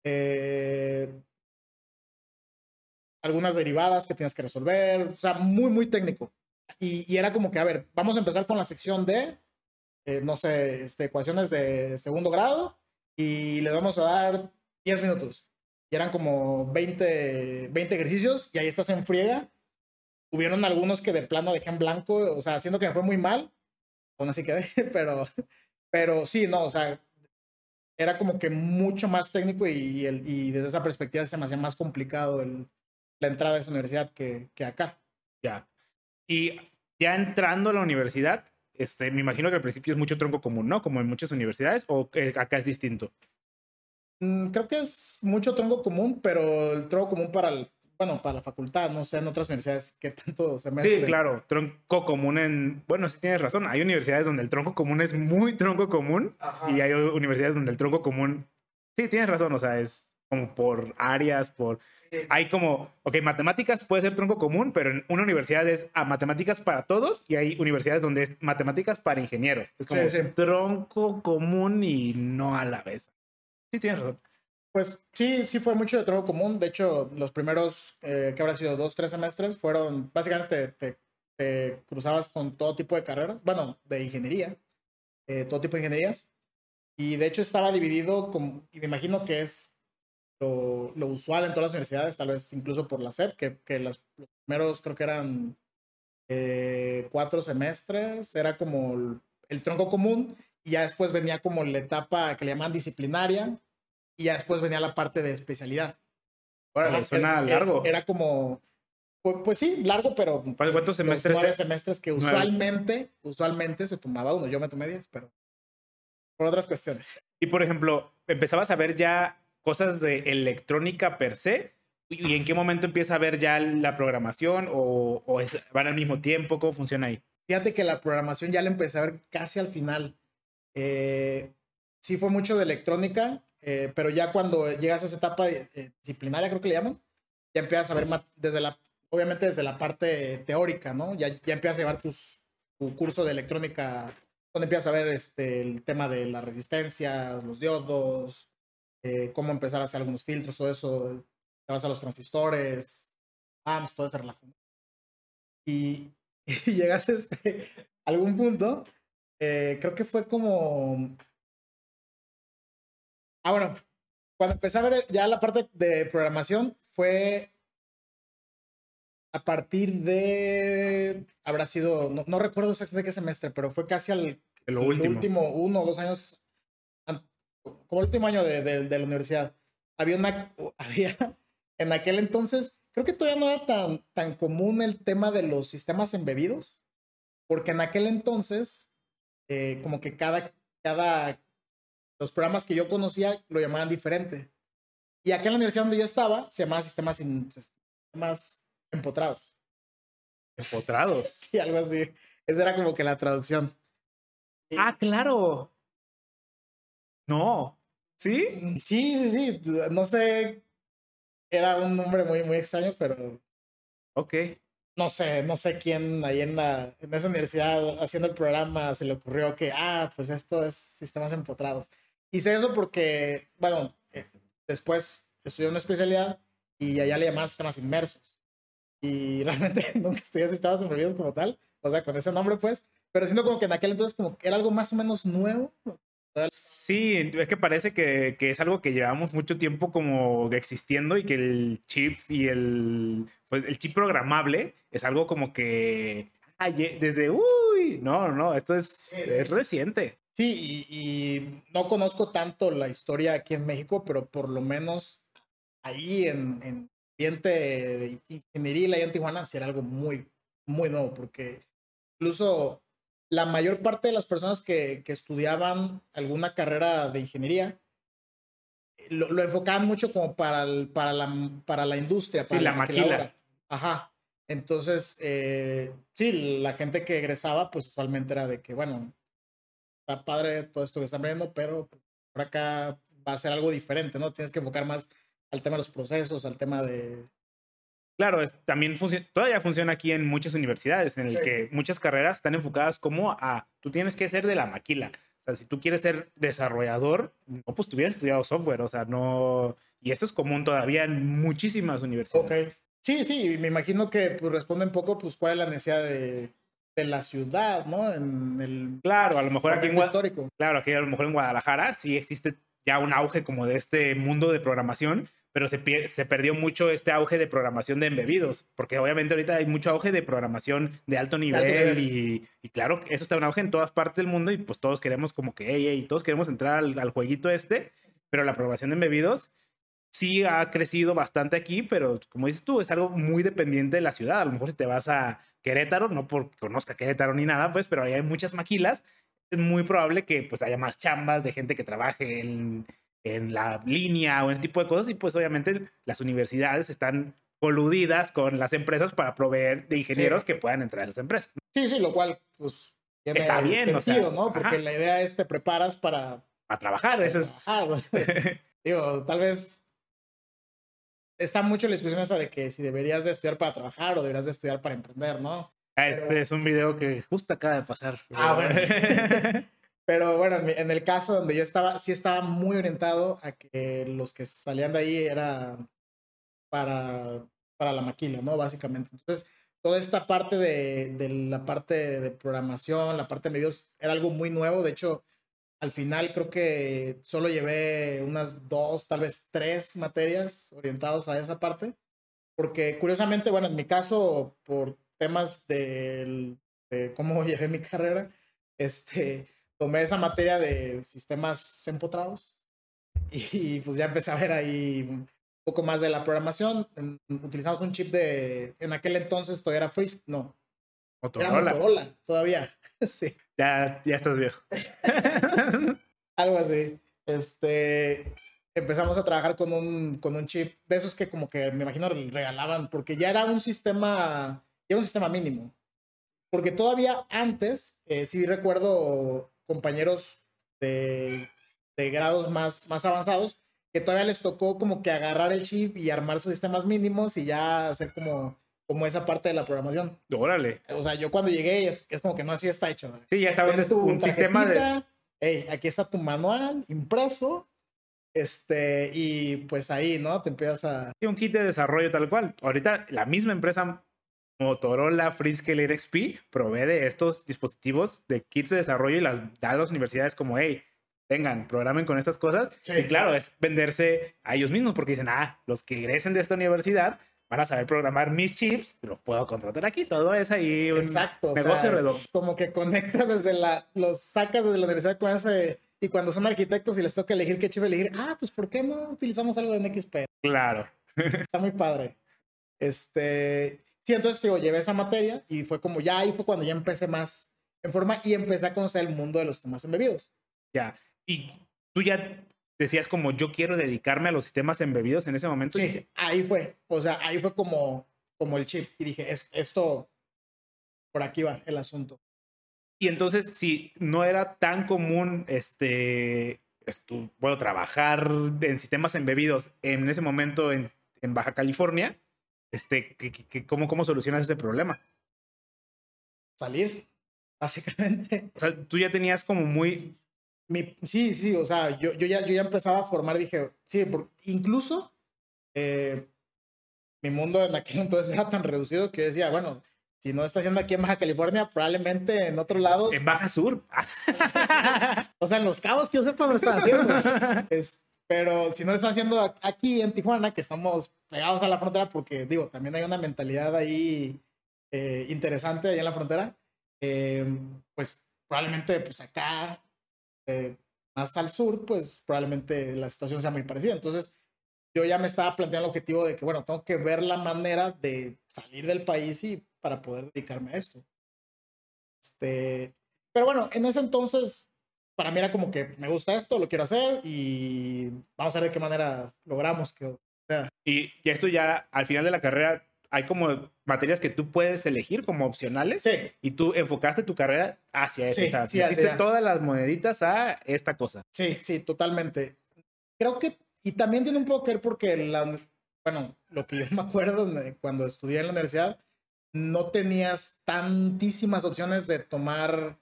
Speaker 2: eh, algunas derivadas que tienes que resolver, o sea, muy, muy técnico. Y, y era como que, a ver, vamos a empezar con la sección de, eh, no sé, este, ecuaciones de segundo grado y le vamos a dar 10 minutos. Y eran como 20, 20 ejercicios y ahí estás en friega. Hubieron algunos que de plano dejé en blanco, o sea, siendo que me fue muy mal. Aún así quedé, pero, pero sí, no, o sea, era como que mucho más técnico y, el, y desde esa perspectiva se me hacía más complicado el, la entrada a esa universidad que, que acá.
Speaker 1: Ya. Y ya entrando a la universidad, este, me imagino que al principio es mucho tronco común, ¿no? Como en muchas universidades, o eh, acá es distinto.
Speaker 2: Mm, creo que es mucho tronco común, pero el tronco común para el, bueno, para la facultad, no sé, en otras universidades que tanto se mezcle.
Speaker 1: Sí, claro, tronco común en, bueno, sí tienes razón, hay universidades donde el tronco común es muy tronco común
Speaker 2: Ajá.
Speaker 1: y hay universidades donde el tronco común, sí, tienes razón, o sea, es como por áreas, por...
Speaker 2: Sí.
Speaker 1: Hay como, ok, matemáticas puede ser tronco común, pero en una universidad es a matemáticas para todos y hay universidades donde es matemáticas para ingenieros. Es como
Speaker 2: Sí, sí.
Speaker 1: tronco común y no a la vez. Sí, tienes razón.
Speaker 2: Pues sí, sí fue mucho de trabajo común. De hecho, los primeros, eh, que habrá sido dos, tres semestres, fueron básicamente te, cruzabas con todo tipo de carreras, bueno, de ingeniería, eh, todo tipo de ingenierías. Y de hecho estaba dividido, como, y me imagino que es lo, usual en todas las universidades, tal vez incluso por la SEP, que, que los primeros creo que eran eh, cuatro semestres, era como el, el, tronco común, y ya después venía como la etapa que le llaman disciplinaria, y ya después venía la parte de especialidad.
Speaker 1: Órale, suena
Speaker 2: era,
Speaker 1: largo.
Speaker 2: Era, era como, pues, pues, sí, largo, pero...
Speaker 1: ¿Cuántos semestres?
Speaker 2: Nueve semestres que usualmente, usualmente se tomaba uno. Yo me tomé diez, pero por otras cuestiones.
Speaker 1: Y por ejemplo, empezabas a ver ya cosas de electrónica per se. ¿Y en qué momento empieza a ver ya la programación o, o es, van al mismo tiempo? ¿Cómo funciona ahí?
Speaker 2: Fíjate que la programación ya la empecé a ver casi al final. Eh, sí fue mucho de electrónica, eh, pero ya cuando llegas a esa etapa eh, disciplinaria, creo que le llaman, ya empiezas a ver más desde la, obviamente desde la parte teórica, ¿no? Ya, ya empiezas a llevar tus, tu curso de electrónica, donde empiezas a ver este, el tema de las resistencias, los diodos, eh, cómo empezar a hacer algunos filtros, todo eso, te vas a los transistores, amps, todo ese relajo. Y, y llegas a este, algún punto, eh, creo que fue como Ah, bueno, cuando empecé a ver ya la parte de programación fue a partir de, habrá sido, no, no recuerdo exactamente qué semestre, pero fue casi al
Speaker 1: último.
Speaker 2: último uno o dos años, como el último año de, de, de, la universidad. Había una, había, en aquel entonces, creo que todavía no era tan, tan común el tema de los sistemas embebidos, porque en aquel entonces, eh, como que cada, cada los programas que yo conocía lo llamaban diferente. Y acá en la universidad donde yo estaba, se llamaba sistemas, in, sistemas empotrados.
Speaker 1: ¿Empotrados?
Speaker 2: Sí, algo así. Esa era como que la traducción.
Speaker 1: Ah, claro. No. ¿Sí?
Speaker 2: Sí, sí, sí. No sé. Era un nombre muy, muy extraño, pero.
Speaker 1: Ok.
Speaker 2: No sé, no sé quién ahí en, la, en esa universidad haciendo el programa se le ocurrió que, ah, pues esto es sistemas empotrados. Hice eso porque, bueno, eh, después estudié una especialidad y allá le llamaban sistemas inmersos. Y realmente nunca estudié sistemas embebidos como tal, o sea, con ese nombre pues, pero siento como que en aquel entonces como que era algo más o menos nuevo.
Speaker 1: Sí, es que parece que, que, es algo que llevamos mucho tiempo como existiendo y que el chip y el, pues el chip programable es algo como que ay, desde, uy, no, no, esto es, sí, es reciente.
Speaker 2: Sí, y, y, no conozco tanto la historia aquí en México, pero por lo menos ahí en, en ambiente de ingeniería y en Tijuana sí era algo muy, muy nuevo, porque incluso la mayor parte de las personas que, que estudiaban alguna carrera de ingeniería lo, lo enfocaban mucho como para, el, para, la, para la industria, para
Speaker 1: sí, la, la maquila.
Speaker 2: Ajá. Entonces, eh, sí, la gente que egresaba, pues usualmente era de que, bueno, está padre todo esto que están viendo, pero por acá va a ser algo diferente, ¿no? Tienes que enfocar más al tema de los procesos, al tema de...
Speaker 1: Claro, es, también funciona, todavía funciona aquí en muchas universidades, en el sí. que muchas carreras están enfocadas como a, tú tienes que ser de la maquila. O sea, si tú quieres ser desarrollador, no, pues tú hubieras estudiado software, o sea, no... Y eso es común todavía en muchísimas universidades.
Speaker 2: Ok. Sí, sí, me imagino que pues, responde un poco, pues, cuál es la necesidad de, de la ciudad, ¿no? En el
Speaker 1: claro, a lo mejor aquí en
Speaker 2: histórico.
Speaker 1: Claro, aquí a lo mejor en Guadalajara sí existe ya un auge como de este mundo de programación, pero se, se perdió mucho este auge de programación de embebidos, porque obviamente ahorita hay mucho auge de programación de alto nivel, alto nivel. Y, y, claro, eso está en auge en todas partes del mundo y pues todos queremos como que, hey, hey, todos queremos entrar al, al jueguito este, pero la programación de embebidos sí ha crecido bastante aquí, pero como dices tú, es algo muy dependiente de la ciudad. A lo mejor si te vas a Querétaro, no porque conozca Querétaro ni nada, pues, pero ahí hay muchas maquilas. Es muy probable que pues haya más chambas de gente que trabaje en, en la línea o en ese tipo de cosas y pues obviamente las universidades están coludidas con las empresas para proveer de ingenieros sí. que puedan entrar a esas empresas.
Speaker 2: Sí, sí, lo cual pues
Speaker 1: tiene está bien,
Speaker 2: sentido,
Speaker 1: o sea,
Speaker 2: ¿no? Porque ajá. la idea es te preparas para
Speaker 1: a trabajar,
Speaker 2: para
Speaker 1: eso
Speaker 2: trabajar.
Speaker 1: es
Speaker 2: Digo, tal vez está mucho la discusión esa de que si deberías de estudiar para trabajar o deberías de estudiar para emprender, ¿no?
Speaker 1: Ah, este Pero... es un video que justo acaba de pasar.
Speaker 2: Ah, bueno. Pero bueno, en, el caso donde yo estaba, sí estaba muy orientado a que los que salían de ahí era para, para la maquila, ¿no? Básicamente. Entonces, toda esta parte de, de la parte de programación, la parte de medios, era algo muy nuevo. De hecho, al final creo que solo llevé unas dos, tal vez tres materias orientados a esa parte. Porque curiosamente, bueno, en mi caso, por temas de, de cómo llevé mi carrera, este, tomé esa materia de sistemas empotrados y, pues ya empecé a ver ahí un poco más de la programación. utilizamos un chip de, en aquel entonces todavía era Frisk, no. Motorola. Era Motorola, todavía. sí.
Speaker 1: Ya, ya estás viejo.
Speaker 2: Algo así. Este, empezamos a trabajar con un, con un chip de esos que como que me imagino regalaban, porque ya era un sistema, ya era un sistema mínimo. Porque todavía antes, eh, sí recuerdo compañeros de, de, grados más, más avanzados que todavía les tocó como que agarrar el chip y armar sus sistemas mínimos y ya hacer como, como esa parte de la programación.
Speaker 1: Órale.
Speaker 2: O sea, yo cuando llegué es, es como que no, así está hecho.
Speaker 1: Sí, ya estaba un sistema de...
Speaker 2: Hey, aquí está tu manual impreso. Este, y pues ahí, ¿no? Te empiezas a...
Speaker 1: Y un kit de desarrollo tal cual. Ahorita la misma empresa Motorola Freescale XP provee de estos dispositivos de kits de desarrollo y las da a las universidades como, hey, vengan, programen con estas cosas. y claro, es venderse a ellos mismos porque dicen, ah, los que egresen de esta universidad van a saber programar mis chips, los puedo contratar aquí. Todo es ahí un Exacto, negocio redondo.
Speaker 2: Como que conectas desde la, los sacas desde la universidad con ese, y cuando son arquitectos y les toca elegir qué chip elegir, ah, pues ¿por qué no utilizamos algo de NXP?
Speaker 1: Claro.
Speaker 2: Está muy padre. Este, Sí, entonces digo, llevé esa materia y fue como ya ahí fue cuando ya empecé más en forma y empecé a conocer el mundo de los sistemas embebidos.
Speaker 1: Ya, y tú ya decías como yo quiero dedicarme a los sistemas embebidos en ese momento.
Speaker 2: Sí, ahí fue, o sea, ahí fue como, como el chip y dije, esto, por aquí va el asunto.
Speaker 1: Y entonces, si no era tan común, este, puedo trabajar en sistemas embebidos en ese momento en, en Baja California, este, cómo, ¿cómo solucionas ese problema?
Speaker 2: Salir, básicamente.
Speaker 1: O sea, tú ya tenías como muy...
Speaker 2: Mi, sí, sí, o sea, yo, yo, ya, yo ya empezaba a formar, dije, sí, incluso eh, mi mundo en aquel entonces era tan reducido que decía, bueno, si no está haciendo aquí en Baja California, probablemente en otro lado.
Speaker 1: En Baja Sur.
Speaker 2: o sea, en los cabos que yo sepa no están haciendo. Es, pero si no lo están haciendo aquí en Tijuana, que estamos pegados a la frontera, porque digo, también hay una mentalidad ahí eh, interesante ahí en la frontera, eh, pues probablemente pues acá, eh, más al sur, pues probablemente la situación sea muy parecida. Entonces, yo ya me estaba planteando el objetivo de que, bueno, tengo que ver la manera de salir del país y para poder dedicarme a esto. Este, pero bueno, en ese entonces para mí era como que me gusta esto, lo quiero hacer y vamos a ver de qué manera logramos que sea.
Speaker 1: Y, esto ya al final de la carrera hay como materias que tú puedes elegir como opcionales.
Speaker 2: Sí.
Speaker 1: Y tú enfocaste tu carrera hacia eso. Sí, sí, todas las moneditas a esta cosa.
Speaker 2: Sí, sí, totalmente. Creo que, y también tiene un poco que ver porque, la, bueno, lo que yo me acuerdo cuando estudié en la universidad, no tenías tantísimas opciones de tomar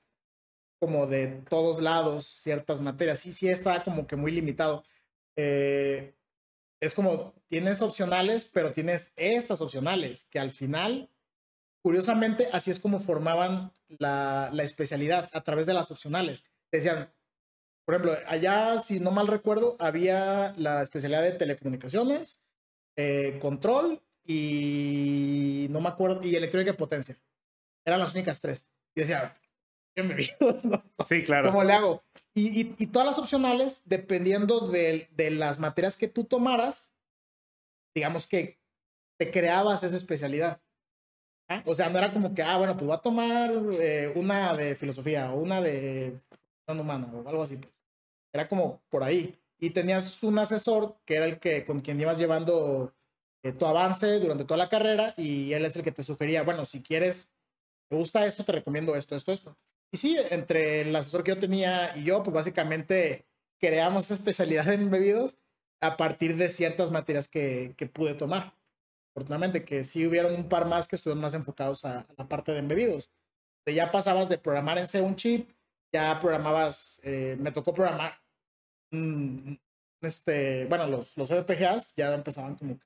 Speaker 2: como de todos lados ciertas materias. Sí, sí está como que muy limitado. Eh, es como, tienes opcionales, pero tienes estas opcionales, que al final, curiosamente, así es como formaban la, la especialidad, a través de las opcionales. Decían, por ejemplo, allá, si no mal recuerdo, había la especialidad de telecomunicaciones, eh, control y no me acuerdo, y electrónica de potencia. Eran las únicas tres. Y decía,
Speaker 1: Sí, claro.
Speaker 2: ¿Cómo le hago? Y, y, todas las opcionales, dependiendo de, de, las materias que tú tomaras, digamos que te creabas esa especialidad. ¿Ah? O sea, no era como que, ah, bueno, pues voy a tomar eh, una de filosofía o una de humana o algo así. Pues. Era como por ahí. Y tenías un asesor que era el que con quien ibas llevando eh, tu avance durante toda la carrera y él es el que te sugería, bueno, si quieres, te gusta esto, te recomiendo esto, esto, esto. Y sí, entre el asesor que yo tenía y yo, pues básicamente creamos esa especialidad en bebidos a partir de ciertas materias que, que pude tomar. Afortunadamente, que sí hubieron un par más que estuvieron más enfocados a, la parte de embebidos. ya pasabas de programar en C un chip ya programabas, eh, me tocó programar, este, bueno, los, los FPGAs ya empezaban como que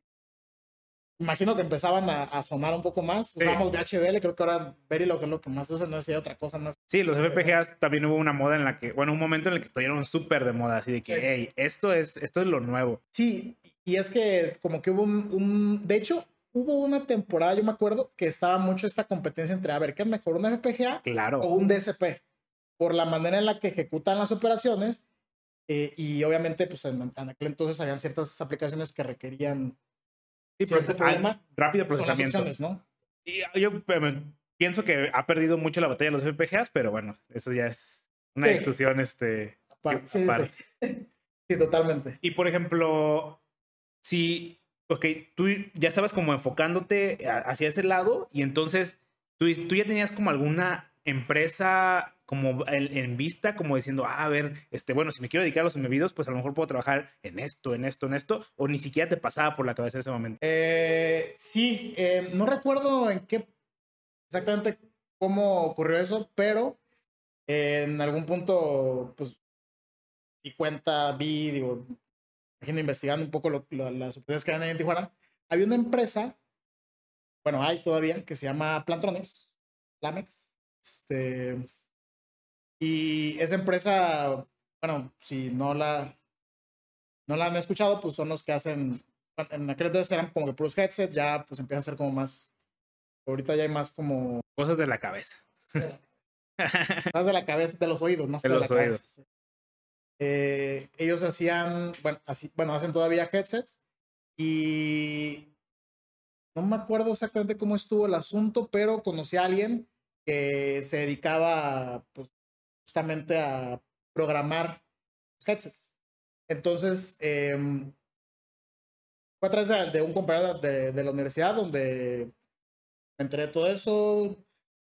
Speaker 2: imagino que empezaban a, a, sonar un poco más.
Speaker 1: Sí.
Speaker 2: Usamos VHDL, creo que ahora Verilog es lo que más usa, no sé si hay otra cosa más.
Speaker 1: Sí, los FPGAs también hubo una moda en la que, bueno, un momento en el que estuvieron súper de moda, así de que,
Speaker 2: Sí.
Speaker 1: hey, esto es, esto es lo nuevo.
Speaker 2: Sí, y es que como que hubo un, un- de hecho, hubo una temporada, yo me acuerdo, que estaba mucho esta competencia entre, a ver, ¿qué es mejor, un FPGA
Speaker 1: Claro.
Speaker 2: o un DSP? Por la manera en la que ejecutan las operaciones eh, y obviamente, pues en, en aquel entonces habían ciertas aplicaciones que requerían
Speaker 1: Sí, pero-
Speaker 2: problema,
Speaker 1: ah, rápido
Speaker 2: son las
Speaker 1: procesamiento.
Speaker 2: opciones, ¿no?
Speaker 1: Y yo eh, pienso que ha perdido mucho la batalla de los FPGAs, pero bueno, eso ya es una
Speaker 2: Sí.
Speaker 1: discusión, este.
Speaker 2: Aparte, sí, sí,
Speaker 1: aparte.
Speaker 2: sí. Sí, totalmente.
Speaker 1: Y por ejemplo, si, ok, tú ya estabas como enfocándote hacia ese lado y entonces tú, tú ya tenías como alguna empresa como en, en vista, como diciendo, ah, a ver, este, bueno, si me quiero dedicar a los embebidos, pues a lo mejor puedo trabajar en esto, en esto, en esto, o ni siquiera te pasaba por la cabeza en ese momento.
Speaker 2: Eh, sí, eh, no recuerdo en qué exactamente cómo ocurrió eso, pero eh, en algún punto, pues, di cuenta, vi, digo, imagino investigando un poco lo- lo- las oportunidades que hay ahí en Tijuana. Había una empresa, bueno, hay todavía, que se llama Plantrones, Plamex. Este, y esa empresa, bueno, si no la, no la han escuchado, pues son los que hacen en aquel entonces eran como que puros headsets, ya pues empieza a ser como más, ahorita ya hay más como,
Speaker 1: Cosas de la cabeza.
Speaker 2: más de la cabeza, de los oídos, más
Speaker 1: De
Speaker 2: de
Speaker 1: los
Speaker 2: la
Speaker 1: oídos.
Speaker 2: cabeza. Eh, ellos hacían, bueno, así, bueno, hacen todavía headsets y no me acuerdo exactamente cómo estuvo el asunto, pero conocí a alguien que se dedicaba pues, justamente a programar los headsets. Entonces, em, fue a través de, un compañero de, la universidad donde me enteré de todo eso.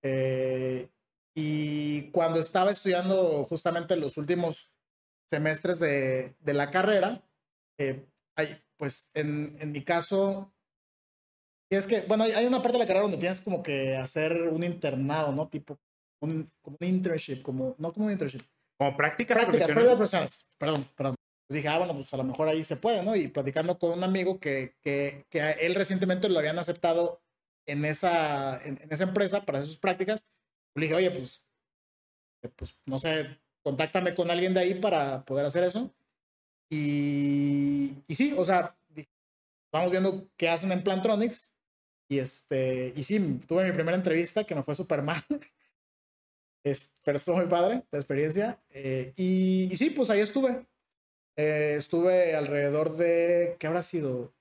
Speaker 2: eh, y cuando estaba estudiando justamente los últimos semestres de, de la carrera, eh, pues en, en mi caso, es que, bueno, hay una parte de la carrera donde tienes como que hacer un internado, ¿no? Tipo, un, como un internship, como, no como un internship,
Speaker 1: Como prácticas,
Speaker 2: prácticas,
Speaker 1: profesionales.
Speaker 2: profesionales. Perdón, perdón. Pues dije, ah, bueno, pues a lo mejor ahí se puede, ¿no? Y platicando con un amigo que, que, que a él recientemente lo habían aceptado en esa, en, en esa empresa para hacer sus prácticas, le dije, oye, pues, pues, no sé, contáctame con alguien de ahí para poder hacer eso. Y, y sí, o sea, dije, vamos viendo qué hacen en Plantronics. Y este, y sí, tuve mi primera entrevista que me fue súper mal. Es, pero estuvo muy padre la experiencia. Eh, y, y sí, pues ahí estuve. Eh, estuve alrededor de, ¿qué habrá sido?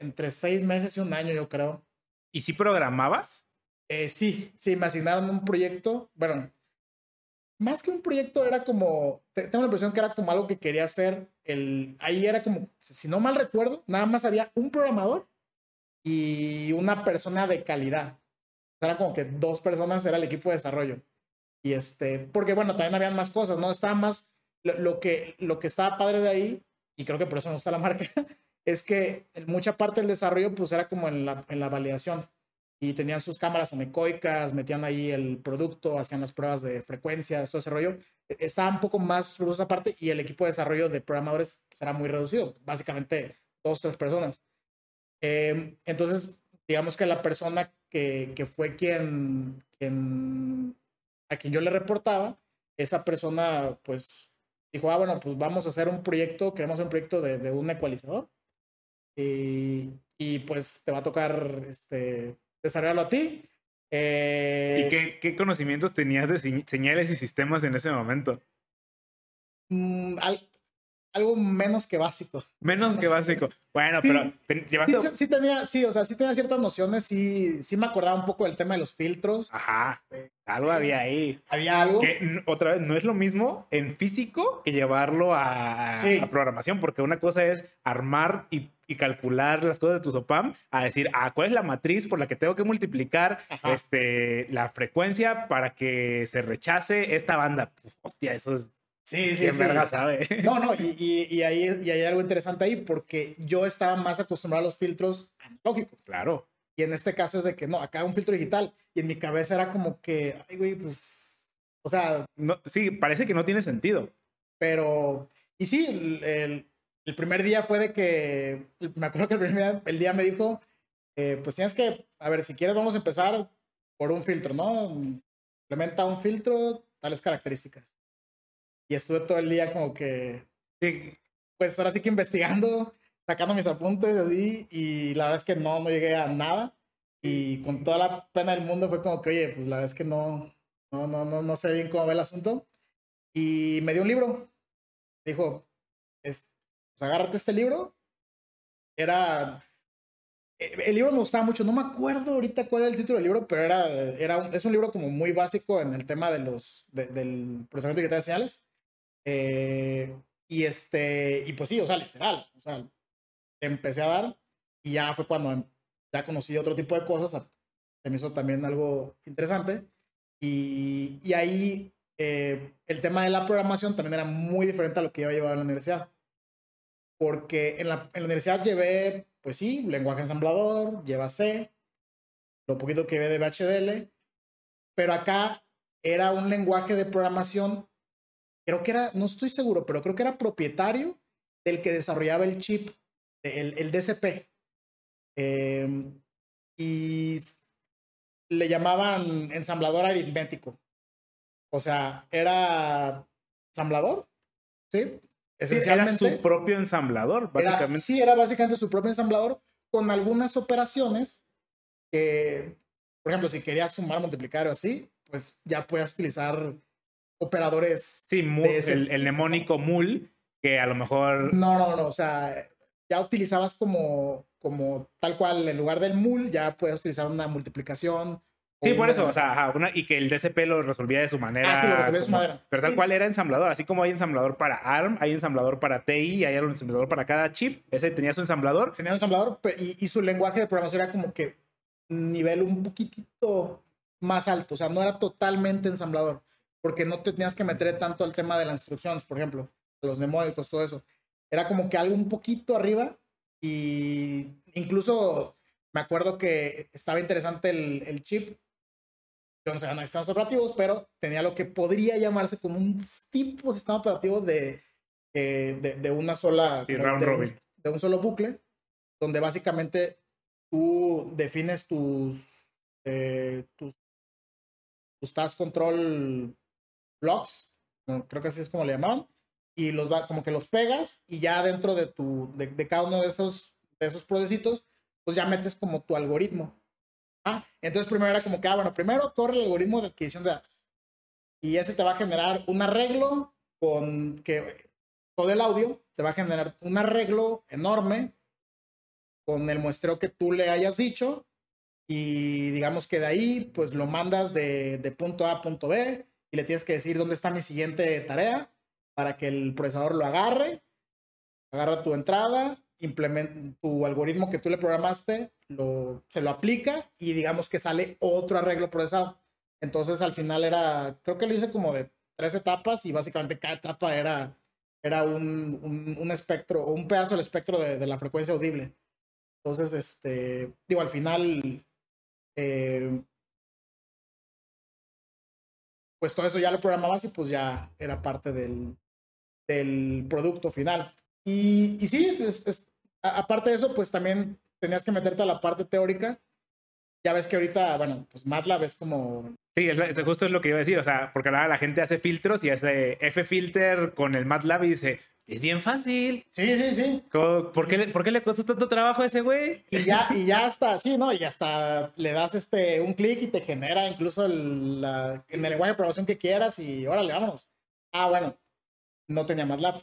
Speaker 2: Entre seis meses y un año, yo creo.
Speaker 1: ¿Y si programabas?
Speaker 2: Eh, sí, sí, me asignaron un proyecto. Bueno, más que un proyecto, era como, te- tengo la impresión que era como algo que quería hacer. El, ahí era como, si no mal recuerdo, nada más había un programador y una persona de calidad. Era como que dos personas era el equipo de desarrollo. Y este, porque bueno, también habían más cosas, ¿no? Estaba más, lo, que, lo que estaba padre de ahí, y creo que por eso no está la marca, es que mucha parte del desarrollo pues era como en la, en la validación. Y tenían sus cámaras anecoicas, metían ahí el producto, hacían las pruebas de frecuencias, todo ese rollo. E- Estaba un poco más rudo esa parte y el equipo de desarrollo de programadores pues, era muy reducido, básicamente dos, tres personas. Eh, entonces, digamos que la persona que, que fue quien, a quien yo le reportaba, esa persona pues dijo, ah, bueno, pues vamos a hacer un proyecto, queremos un proyecto de, de un ecualizador. Y, y pues te va a tocar este, desarrollarlo a ti. Eh,
Speaker 1: ¿Y qué, qué conocimientos tenías de señ- señales y sistemas en ese momento?
Speaker 2: mm, al- algo menos que básico.
Speaker 1: Menos que básico. Bueno,
Speaker 2: Sí.
Speaker 1: pero te- llevaste...
Speaker 2: sí, sí tenía, sí, o sea, sí tenía ciertas nociones, sí, sí me acordaba un poco del tema de los filtros.
Speaker 1: Ajá,
Speaker 2: Este,
Speaker 1: algo había ahí.
Speaker 2: Había algo.
Speaker 1: Que otra vez, no es lo mismo en físico que llevarlo a, programación, porque una cosa es armar y, y calcular las cosas de tu SOPAM, a decir, ah, ¿cuál es la matriz por la que tengo que multiplicar
Speaker 2: Ajá.
Speaker 1: este, la frecuencia para que se rechace esta banda? Hostia, eso es...
Speaker 2: Sí, sí,
Speaker 1: ¿Quién
Speaker 2: sí.
Speaker 1: verga sabe?
Speaker 2: No, no, y, y, y ahí y hay algo interesante ahí porque yo estaba más acostumbrado a los filtros analógicos.
Speaker 1: claro.
Speaker 2: Y en este caso es de que no, acá un filtro digital. Y en mi cabeza era como que, ay, güey, pues O sea,
Speaker 1: No, sí, parece que no tiene sentido.
Speaker 2: pero. Y sí, el, el- el primer día fue de que. Me acuerdo que el primer día, el día me dijo: eh, Pues tienes que. A ver, si quieres, vamos a empezar por un filtro, ¿no? Implementa un filtro, tales características. Y estuve todo el día como que.
Speaker 1: Sí,
Speaker 2: Pues ahora sí que investigando, sacando mis apuntes así. Y la verdad es que no, no llegué a nada. Y con toda la pena del mundo fue como que, oye, pues la verdad es que no. No, no, no, no sé bien cómo va el asunto. Y me dio un libro. Dijo, es, pues agárrate este libro. Era. eh, El libro me gustaba mucho. No me acuerdo ahorita cuál era el título del libro, pero era, era un- es un libro como muy básico en el tema de los, de- del procesamiento digital de señales. Eh, y este, y pues sí, o sea, literal. O sea, empecé a dar y ya fue cuando ya conocí otro tipo de cosas. Se me hizo también algo interesante. Y, y ahí eh, el tema de la programación también era muy diferente a lo que yo llevado en la universidad. Porque en la, en la universidad llevé, pues sí, lenguaje ensamblador, lleva C, lo poquito que llevé de BHDL, pero acá era un lenguaje de programación, creo que era, no estoy seguro, pero creo que era propietario del que desarrollaba el chip, el, el DCP. Eh, y le llamaban ensamblador aritmético. O sea, era ensamblador, ¿sí?
Speaker 1: sí, era
Speaker 2: Esencialmente.
Speaker 1: su propio ensamblador,
Speaker 2: Era-
Speaker 1: básicamente.
Speaker 2: sí, era básicamente su propio ensamblador con algunas operaciones que, por ejemplo, si querías sumar, multiplicar o así, pues ya puedes utilizar operadores.
Speaker 1: Sí, mu-
Speaker 2: de ese-
Speaker 1: el, el mnemónico mul, que a lo mejor.
Speaker 2: No, no, no, o sea, ya utilizabas como, como tal cual, en lugar del mul, ya puedes utilizar una multiplicación.
Speaker 1: Sí, por eso, o sea, ajá, una- y que el DCP lo resolvía de su manera.
Speaker 2: Ah, sí, lo resolvía de su manera.
Speaker 1: Pero tal
Speaker 2: Sí.
Speaker 1: cual era ensamblador, así como hay ensamblador para ARM, hay ensamblador para TI, hay ensamblador para cada chip. Ese tenía su ensamblador.
Speaker 2: tenía un ensamblador y, y su lenguaje de programación era como que nivel un poquitito más alto, o sea, no era totalmente ensamblador, porque no te tenías que meter tanto al tema de las instrucciones, por ejemplo, los mnemónicos, todo eso. Era como que algo un poquito arriba y incluso me acuerdo que estaba interesante el, el chip. Yo no sé, no sistemas operativos, pero tenía lo que podría llamarse como un tipo sistema operativo de, eh, de, de una sola...
Speaker 1: Sí, round
Speaker 2: de un-
Speaker 1: robin.
Speaker 2: de un solo bucle, donde básicamente tú defines tus, eh, tus, tus task control blocks, creo que así es como le llamaban, y los va, como que los pegas y ya dentro de tu, de, de cada uno de esos, de esos procesitos, pues ya metes como tu algoritmo. Ah, entonces primero era como que, ah, bueno, primero corre el algoritmo de adquisición de datos. Y ese te va a generar un arreglo con que todo el audio te va a generar un arreglo enorme con el muestreo que tú le hayas dicho y digamos que de ahí pues lo mandas de, de punto A a punto B y le tienes que decir dónde está mi siguiente tarea para que el procesador lo agarre, agarra tu entrada, implementa tu algoritmo que tú le programaste, lo, se lo aplica y digamos que sale otro arreglo procesado. Entonces al final era, creo que lo hice como de tres etapas y básicamente cada etapa era, era un, un, espectro, o un pedazo del espectro de, de, la frecuencia audible. Entonces, este, digo, al final, eh, pues todo eso ya lo programabas y pues ya era parte del, producto final. Y, sí, aparte de eso, pues también tenías que meterte a la parte teórica. Ya ves que ahorita, bueno, pues MATLAB es como
Speaker 1: Sí, justo es lo que iba a decir, o sea, porque ahora la gente hace filtros y hace F-filter con el MATLAB y dice, es bien fácil.
Speaker 2: Sí, sí, sí.
Speaker 1: ¿Por qué, le, ¿por qué le costó tanto trabajo a ese güey?
Speaker 2: Y ya, y ya hasta, sí, ¿no? Y hasta le das este, un clic y te genera incluso el, la, en el lenguaje de programación que quieras y órale, vámonos. Ah, bueno, no tenía MATLAB.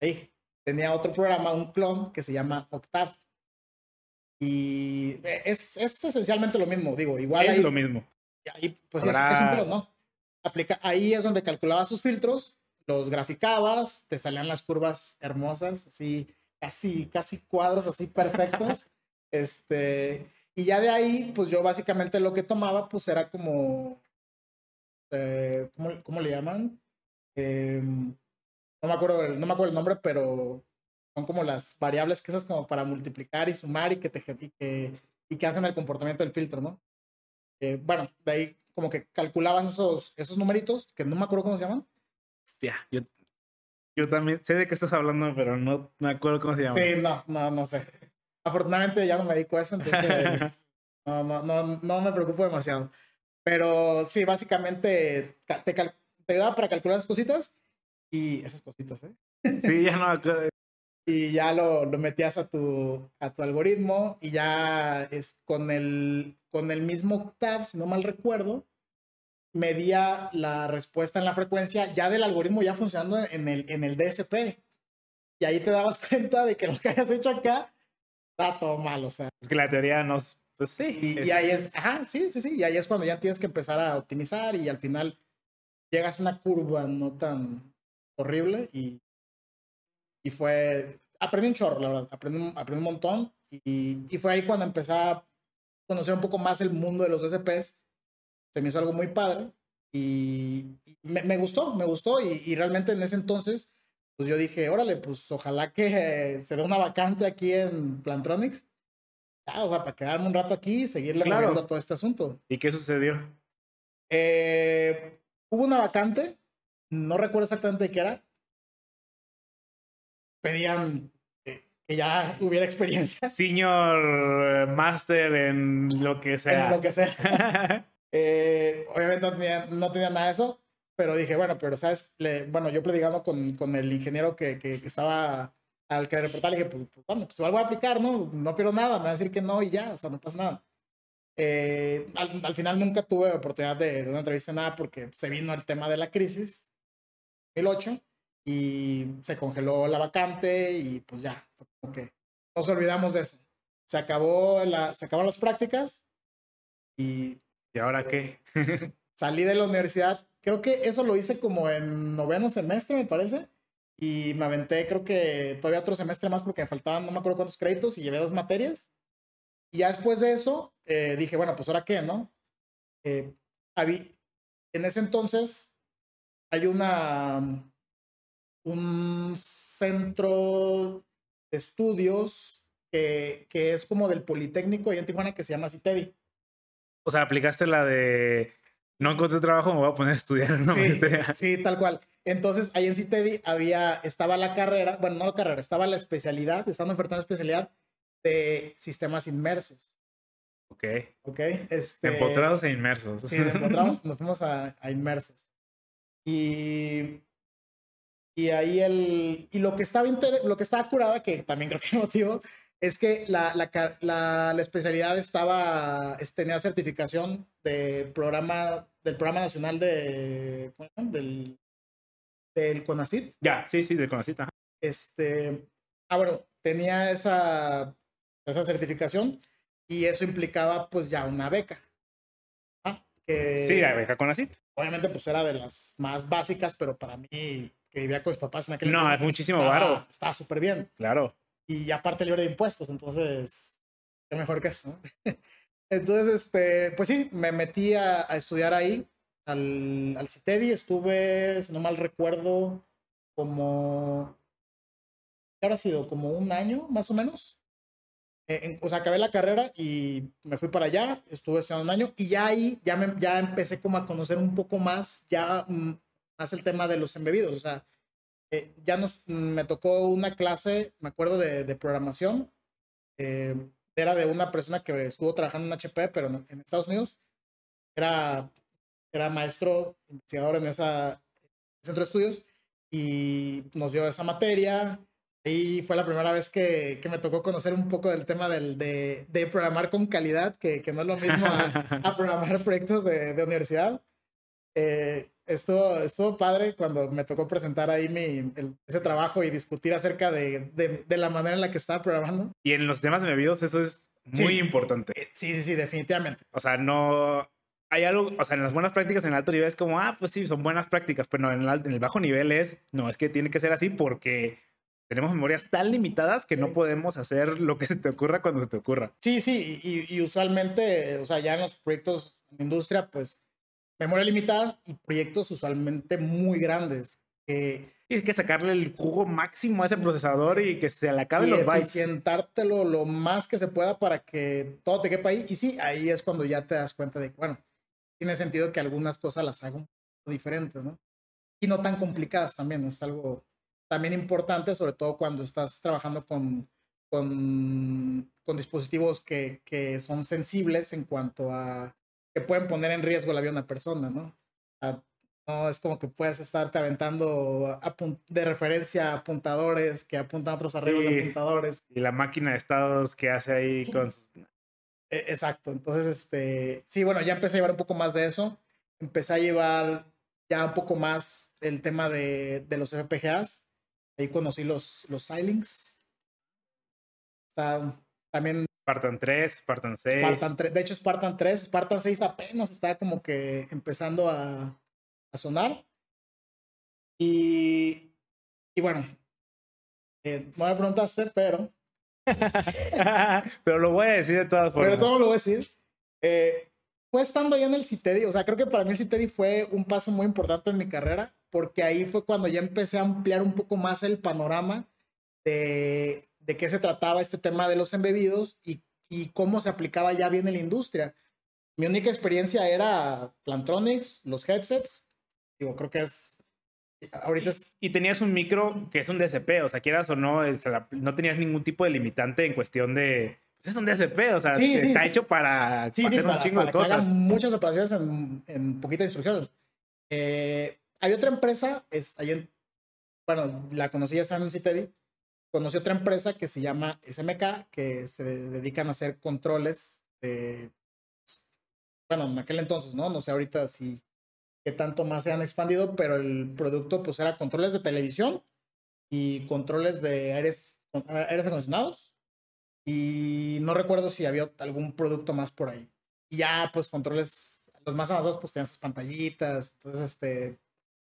Speaker 2: Ahí, tenía otro programa, un clon que se llama Octave. Y es, es esencialmente lo mismo, digo, igual
Speaker 1: es
Speaker 2: ahí,
Speaker 1: lo mismo.
Speaker 2: Ahí, pues Habrá... es, es, un ¿no? Aplica, ahí es donde calculabas sus filtros, los graficabas, te salían las curvas hermosas, así, casi, casi cuadros así perfectos. este, y ya de ahí, pues yo básicamente lo que tomaba, pues era como, eh, ¿cómo, ¿cómo, le llaman? Eh, no me acuerdo, no me acuerdo el nombre, pero son como las variables que usas como para multiplicar y sumar y que te y que, y que hacen el comportamiento del filtro, ¿no? Eh, bueno, de ahí como que calculabas esos, esos numeritos, que no me acuerdo cómo se llaman.
Speaker 1: Hostia, yo, yo también sé de qué estás hablando, pero no me acuerdo cómo se llama.
Speaker 2: Sí, no, no, no sé. Afortunadamente ya no me dedico a eso, entonces no, no, no, no me preocupo demasiado. Pero sí, básicamente te, te ayudaba para calcular las cositas y esas cositas, ¿eh?
Speaker 1: Sí, ya no me acuerdo.
Speaker 2: Y ya lo, lo, metías a tu, a tu algoritmo y ya es con el, con el mismo octave, si no mal recuerdo, medía la respuesta en la frecuencia ya del algoritmo ya funcionando en el, en el DSP. Y ahí te dabas cuenta de que lo que hayas hecho acá está todo mal, o sea.
Speaker 1: Es que la teoría nos... Pues sí.
Speaker 2: Y, y ahí es, ajá, sí, sí, sí, y ahí es cuando ya tienes que empezar a optimizar y al final llegas a una curva no tan horrible y, y fue, aprendí un chorro, la verdad, aprendí, aprendí un montón y, y, fue ahí cuando empecé a conocer un poco más el mundo de los DSPs, se me hizo algo muy padre y, y me, me, gustó, me gustó y, y, realmente en ese entonces, pues yo dije, órale, pues ojalá que se dé una vacante aquí en Plantronics. Ya, o sea, para quedarme un rato aquí y seguirle
Speaker 1: Claro.
Speaker 2: a todo este asunto.
Speaker 1: ¿Y qué sucedió?
Speaker 2: Eh, hubo una vacante, no recuerdo exactamente qué era. Pedían eh, que ya hubiera experiencia
Speaker 1: Senior Master en lo que sea.
Speaker 2: en lo que sea. Eh, obviamente no tenía, no tenía nada de eso, pero dije, bueno, pero sabes, Le, bueno, yo platicando con, con el ingeniero que, que, que, estaba al que reportar, le dije, pues, pues bueno, pues igual voy a aplicar, ¿no? No pierdo nada, me va a decir que no y ya, o sea, no pasa nada. Eh, al, al, final nunca tuve oportunidad de, de, una entrevista, nada, porque se vino el tema de la crisis, 2008, y se congeló la vacante y pues ya, fue como que nos olvidamos de eso. Se acabó la, se acabaron las prácticas y
Speaker 1: ¿Y ahora qué?
Speaker 2: salí de la universidad. Creo que eso lo hice como en noveno semestre, me parece. Y me aventé, creo que todavía otro semestre más porque me faltaban no me acuerdo cuántos créditos y llevé dos materias. Y ya después de eso, eh, dije, bueno, pues ahora qué, ¿no? Eh, en ese entonces hay una, un centro de estudios que, que es como del Politécnico y en Tijuana que se llama CITEDI.
Speaker 1: O sea, aplicaste la de no encontré trabajo, me voy a poner a estudiar una
Speaker 2: sí. Sí, tal cual. Entonces, ahí en CITEDI había, estaba la carrera, bueno, no la carrera, estaba la especialidad, estaban ofertando especialidad de sistemas inmersos.
Speaker 1: Ok.
Speaker 2: Ok. Este,
Speaker 1: empotrados e inmersos.
Speaker 2: Sí, empotrados, nos fuimos a, a, inmersos. Y, y ahí el, y lo que estaba, inter, lo que estaba curada, que también creo que motivo, es que la, la, la, la especialidad estaba, tenía certificación de programa, del programa nacional de, del, del CONACIT.
Speaker 1: Ya, sí, sí, del CONACIT. Ajá.
Speaker 2: Este, ah, bueno, tenía esa, esa certificación y eso implicaba pues ya una beca.
Speaker 1: ¿Ah? Que, sí, la beca CONACIT.
Speaker 2: Obviamente pues era de las más básicas, pero para mí que vivía con mis papás en aquel
Speaker 1: No,
Speaker 2: entonces,
Speaker 1: es muchísimo
Speaker 2: estaba,
Speaker 1: varo.
Speaker 2: Estaba súper bien.
Speaker 1: Claro.
Speaker 2: Y aparte libre de impuestos, entonces, qué mejor que eso. entonces, este, pues sí, me metí a, a estudiar ahí, al, al CITEDI, estuve, si no mal recuerdo, como, ¿qué habrá sido? Como un año, más o menos. Eh, en, o sea, acabé la carrera y me fui para allá, estuve estudiando un año y ya ahí ya, me, ya empecé como a conocer un poco más, ya mm, más el tema de los embebidos, o sea, eh, ya nos, me tocó una clase, me acuerdo, de, de programación. Eh, era de una persona que estuvo trabajando en HP, pero en, en, Estados Unidos. Era, era maestro, investigador en esa centro de estudios y nos dio esa materia. Y fue la primera vez que, que me tocó conocer un poco del tema del, de, de programar con calidad, que, que, no es lo mismo a, a programar proyectos de, de universidad. Eh, estuvo, estuvo padre cuando me tocó presentar ahí mi, el, ese trabajo y discutir acerca de, de, de, la manera en la que estaba programando.
Speaker 1: Y en los temas embebidos eso es muy
Speaker 2: sí.
Speaker 1: importante.
Speaker 2: Sí, sí, sí, definitivamente.
Speaker 1: O sea, no... Hay algo, o sea, en las buenas prácticas en el alto nivel es como, ah, pues sí, son buenas prácticas, pero en el, en el bajo nivel es, no, es que tiene que ser así porque tenemos memorias tan limitadas que sí. no podemos hacer lo que se te ocurra cuando se te ocurra.
Speaker 2: Sí, sí, y, y usualmente, o sea, ya en los proyectos de industria, pues memoria limitadas y proyectos usualmente muy grandes. Que,
Speaker 1: y hay que sacarle el jugo máximo a ese procesador y que se le acaben los bytes.
Speaker 2: sentártelo lo más que se pueda para que todo te quepa ahí. Y sí, ahí es cuando ya te das cuenta de que, bueno, tiene sentido que algunas cosas las haga un poco diferentes, ¿no? Y no tan complicadas también, es algo también importante, sobre todo cuando estás trabajando con, con, con dispositivos que, que, son sensibles en cuanto a que pueden poner en riesgo la vida de una persona, ¿no? no es como que puedes estarte aventando de referencia a apuntadores que apuntan a otros arreglos de apuntadores.
Speaker 1: Y la máquina de estados que hace ahí con sus...
Speaker 2: E, exacto, entonces, este, sí, bueno, ya empecé a llevar un poco más de eso. Empecé a llevar ya un poco más el tema de, de los FPGAs Ahí conocí los, los Silinks. Está también.
Speaker 1: Spartan 3, Spartan 6.
Speaker 2: Spartan 3. De hecho, Spartan 3, Spartan 6 apenas está como que empezando a, a sonar. Y, y bueno, eh, no me preguntaste, pero.
Speaker 1: pero lo voy a decir de todas formas.
Speaker 2: Pero todo lo voy a decir. Eh, fue estando ahí en el CITEDI, o sea, creo que para mí el CITEDI fue un paso muy importante en mi carrera, porque ahí fue cuando ya empecé a ampliar un poco más el panorama de, de qué se trataba este tema de los embebidos y, y cómo se aplicaba ya bien en la industria. Mi única experiencia era Plantronics, los headsets, digo, creo que es Ahorita
Speaker 1: y, tenías un micro que es un DSP, o sea, quieras o no, no tenías ningún tipo de limitante en cuestión de, pues es un DSP, o sea, está hecho para, hacer un chingo de cosas.
Speaker 2: muchas operaciones en, en poquitas instrucciones. Eh, hay otra empresa, es, en, bueno, la conocí ya está en CITEDI, conocí otra empresa que se llama SMK, que se dedican a hacer controles de, bueno, en aquel entonces, ¿no? No sé ahorita si qué tanto más se han expandido, pero el producto pues era controles de televisión y controles de aires, aires acondicionados y no recuerdo si había algún producto más por ahí. Y ya, pues, controles, los más avanzados, pues, tenían sus pantallitas. Entonces, este,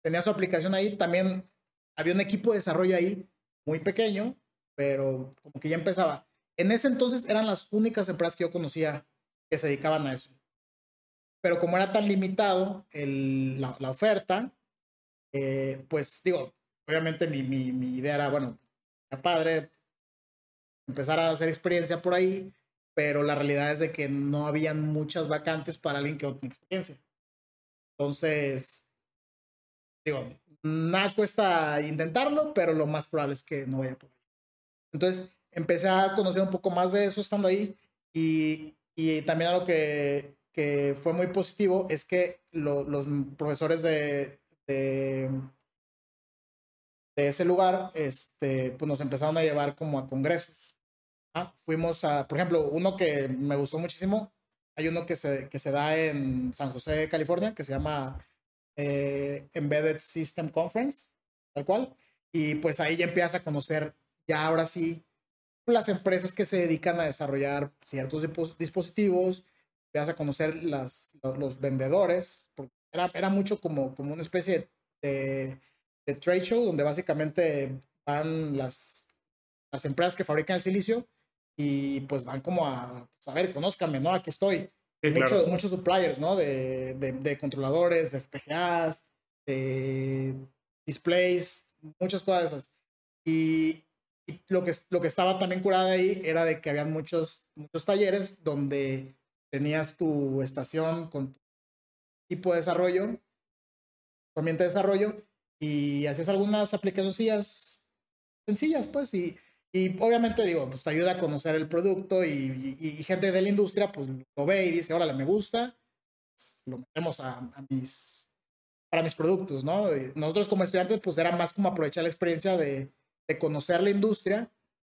Speaker 2: tenía su aplicación ahí. También había un equipo de desarrollo ahí, muy pequeño, pero como que ya empezaba. En ese entonces eran las únicas empresas que yo conocía que se dedicaban a eso. Pero como era tan limitado el, la, la, oferta, eh, pues digo, obviamente mi, mi, mi idea era, bueno, ya padre, empezar a hacer experiencia por ahí, pero la realidad es de que no habían muchas vacantes para alguien que no tiene experiencia. Entonces, digo, nada cuesta intentarlo, pero lo más probable es que no vaya por ahí. Entonces, empecé a conocer un poco más de eso estando ahí y, y también algo que, que fue muy positivo es que los profesores de, de, ese lugar este, pues nos empezaron a llevar como a congresos. Ah, fuimos a, por ejemplo, uno que me gustó muchísimo. Hay uno que se, que se da en San José, California, que se llama eh, Embedded System Conference, tal cual. Y pues ahí ya empiezas a conocer, ya ahora sí, las empresas que se dedican a desarrollar ciertos dispositivos, empiezas a conocer los, vendedores, porque era, era mucho como, como una especie de, de trade show donde básicamente van las, las empresas que fabrican el silicio y pues van como a, pues, a ver, conózcanme, ¿no? Aquí estoy. Muchos, muchos suppliers, ¿no? De, de, de, controladores, de FPGAs, de displays, muchas cosas. Y, y, lo, que, lo que estaba también curado ahí era de que había muchos, muchos talleres donde tenías tu estación con tu tipo de desarrollo, tu ambiente de desarrollo, y hacías algunas aplicaciones sencillas, pues, y y obviamente digo, pues te ayuda a conocer el producto y, y, gente de la industria pues lo ve y dice, órale, me gusta, pues, lo metemos a, a, mis, para mis productos, ¿no? Y nosotros como estudiantes pues era más como aprovechar la experiencia de, de conocer la industria,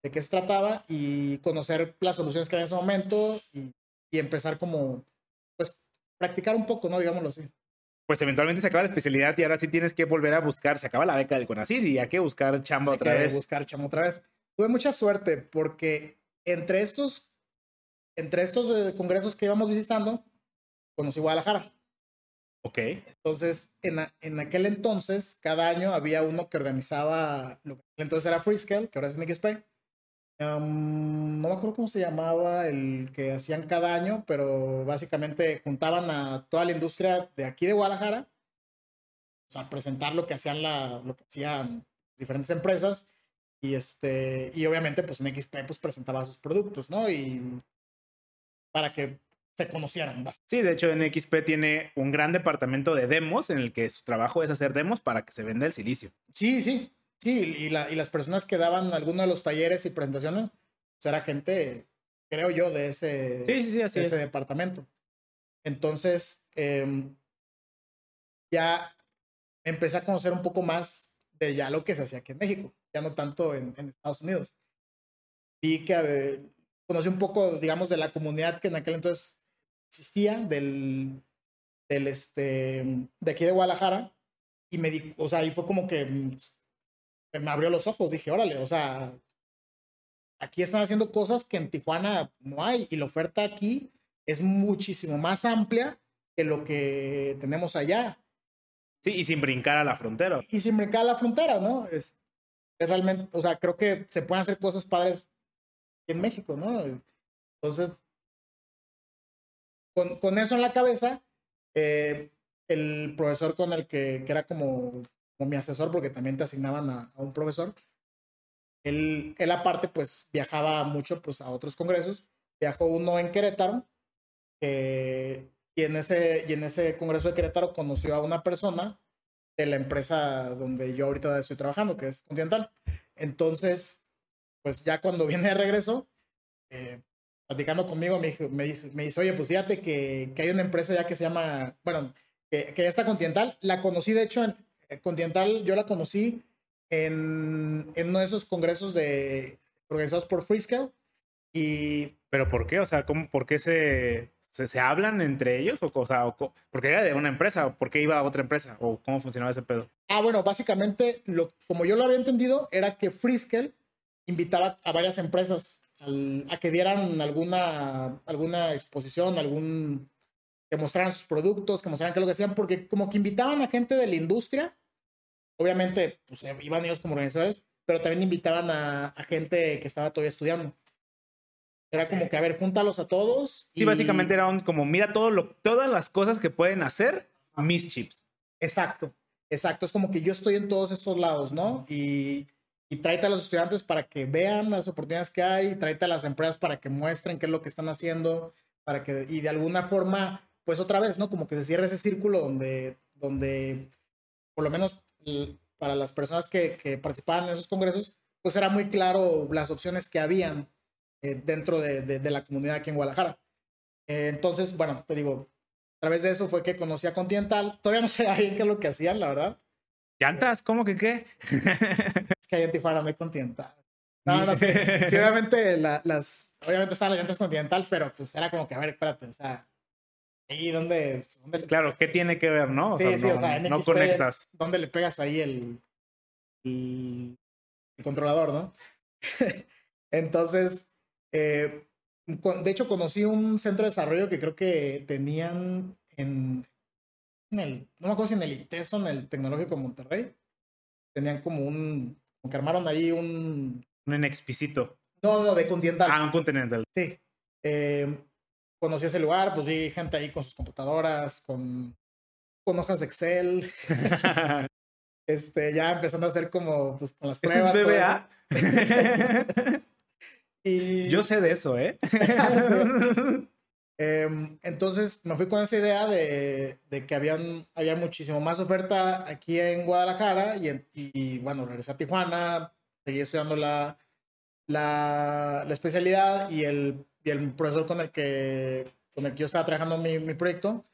Speaker 2: de qué se trataba y conocer las soluciones que había en ese momento y, y empezar como, pues, practicar un poco, ¿no? Digámoslo así
Speaker 1: pues eventualmente se acaba la especialidad y ahora sí tienes que volver a buscar, se acaba la beca del CONACYT y hay que buscar chamba otra vez.
Speaker 2: buscar chamba otra vez tuve mucha suerte porque entre estos, entre estos eh, congresos que íbamos visitando, conocí Guadalajara.
Speaker 1: Ok.
Speaker 2: Entonces, en, en aquel entonces, cada año había uno que organizaba lo que entonces era Freescale, que ahora es NXP. Um, no me acuerdo cómo se llamaba el que hacían cada año, pero básicamente juntaban a toda la industria de aquí de Guadalajara, o sea, presentar lo que hacían la, lo que hacían diferentes empresas y este, y obviamente, pues en XP pues presentaba sus productos, ¿no? Y para que se conocieran.
Speaker 1: Sí, de hecho NXP tiene un gran departamento de demos en el que su trabajo es hacer demos para que se venda el silicio.
Speaker 2: Sí, sí, sí, y, la, y las personas que daban algunos de los talleres y presentaciones, pues era gente, creo yo, de ese,
Speaker 1: sí, sí, sí, así
Speaker 2: ese departamento. Entonces, em, ya empecé a conocer un poco más de ya lo que se hacía aquí en México, ya no tanto en, en Estados Unidos. Vi que conocí un poco, digamos, de la comunidad que en aquel entonces existía, del, del este, de aquí de Guadalajara, y me di, o sea, y fue como que me abrió los ojos, dije, órale, o sea, aquí están haciendo cosas que en Tijuana no hay, y la oferta aquí es muchísimo más amplia que lo que tenemos allá.
Speaker 1: Sí, y sin brincar a la frontera.
Speaker 2: Y, sin brincar a la frontera, ¿no? Es, realmente, o sea, creo que se pueden hacer cosas padres en México, ¿no? Entonces, con, con eso en la cabeza, eh, el profesor con el que, que era como, mi asesor, porque también te asignaban a, a un profesor, él, él, aparte, pues viajaba mucho pues, a otros congresos. Viajó uno en Querétaro, eh, y, en ese, y en ese congreso de Querétaro conoció a una persona de la empresa donde yo ahorita estoy trabajando, que es Continental. Entonces, pues ya cuando viene de regreso, eh, platicando conmigo, me, me, dice, me dice, oye, pues fíjate que, que, hay una empresa ya que se llama, bueno, que, ya está Continental. La conocí, de hecho, eh, Continental, yo la conocí en, en uno de esos congresos de, organizados por Freescale. Y...
Speaker 1: ¿Pero por qué? O sea, ¿cómo, ¿por qué se, se, se hablan entre ellos? O, o sea, o, porque era de una empresa, ¿por qué iba a otra empresa? ¿O cómo funcionaba ese pedo?
Speaker 2: Ah, bueno, básicamente, lo, como yo lo había entendido, era que Freescale invitaba a varias empresas a que dieran alguna, alguna exposición, algún que mostraran sus productos, que mostraran qué es lo que hacían, porque como que invitaban a gente de la industria, obviamente, pues iban ellos como organizadores, pero también invitaban a, a gente que estaba todavía estudiando. Era como que, a ver, júntalos a todos.
Speaker 1: Y... Sí, básicamente era un, como, mira todo lo, todas las cosas que pueden hacer mis chips.
Speaker 2: Exacto, exacto. Es como que yo estoy en todos estos lados, ¿no? Y y tráete a los estudiantes para que vean las oportunidades que hay, tráete a las empresas para que muestren qué es lo que están haciendo, para que, y de alguna forma, pues otra vez, ¿no? Como que se cierre ese círculo donde, donde por lo menos para las personas que, que participaban en esos congresos, pues era muy claro las opciones que habían eh, dentro de, de, de, la comunidad aquí en Guadalajara. Eh, entonces, bueno, te digo, a través de eso fue que conocí a Continental. Todavía no sé bien qué es lo que hacían, la verdad.
Speaker 1: ¿Llantas? ¿Cómo que qué?
Speaker 2: es que ahí en Tijuana me Continental. No, no sé. Sí, obviamente la, las, obviamente estaban las llantas Continental, pero pues era como que, a ver, espérate, o sea, ahí donde,
Speaker 1: dónde claro, ¿qué tiene que ver, no?
Speaker 2: O sí, sea, sí,
Speaker 1: no,
Speaker 2: o sea, en
Speaker 1: no conectas.
Speaker 2: ¿Dónde le pegas ahí el, el, el controlador, no? Entonces, eh, de hecho, conocí un centro de desarrollo que creo que tenían en, en el, no me acuerdo si en el ITESO, en el Tecnológico de Monterrey, tenían como un, como que armaron ahí un...
Speaker 1: Un explicito.
Speaker 2: No, no, de Continental.
Speaker 1: Ah, un Continental.
Speaker 2: Sí. Eh, conocí ese lugar, pues vi gente ahí con sus computadoras, con, con hojas de Excel. este, ya empezando a hacer como, pues, con las pruebas.
Speaker 1: ¿Es un BBA? y... Yo sé de eso, ¿eh?
Speaker 2: Eh, entonces me fui con esa idea de, de, que habían, había muchísimo más oferta aquí en Guadalajara y, en, y bueno, regresé a Tijuana, seguí estudiando la, la, la especialidad y el, y el, profesor con el que, con el que yo estaba trabajando mi, mi proyecto,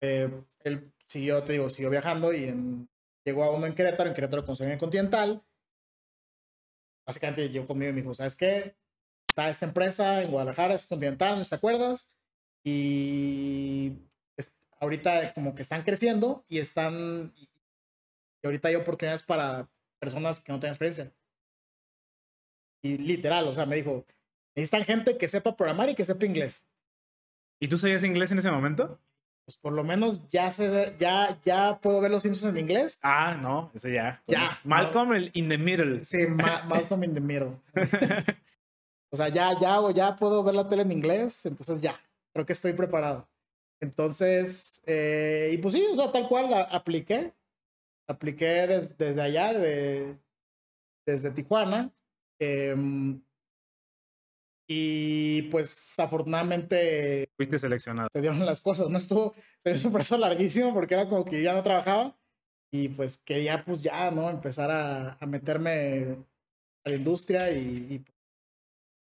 Speaker 2: eh, él siguió, te digo, siguió viajando y en, llegó a uno en Querétaro, en Querétaro con en Continental. Básicamente llegó conmigo y me dijo, ¿sabes qué? Está esta empresa en Guadalajara, es Continental, ¿no te acuerdas? y es, ahorita como que están creciendo y están y, ahorita hay oportunidades para personas que no tienen experiencia. Y literal, o sea, me dijo, necesitan gente que sepa programar y que sepa inglés.
Speaker 1: ¿Y tú sabías inglés en ese momento?
Speaker 2: Pues por lo menos ya sé, ya, ya puedo ver los Simpsons en inglés.
Speaker 1: Ah, no, eso ya.
Speaker 2: Ya.
Speaker 1: Malcolm no. in the middle.
Speaker 2: Sí, Ma Malcolm in the middle. o sea, ya, ya, ya puedo ver la tele en inglés, entonces ya creo que estoy preparado. Entonces, eh, y pues sí, o sea, tal cual la apliqué. Apliqué des, desde allá, de, desde Tijuana. Eh, Y pues afortunadamente
Speaker 1: fuiste seleccionado.
Speaker 2: Se dieron las cosas, no estuvo, se hizo un proceso larguísimo porque era como que ya no trabajaba y pues quería pues ya, ¿no? Empezar a, a meterme a la industria y, y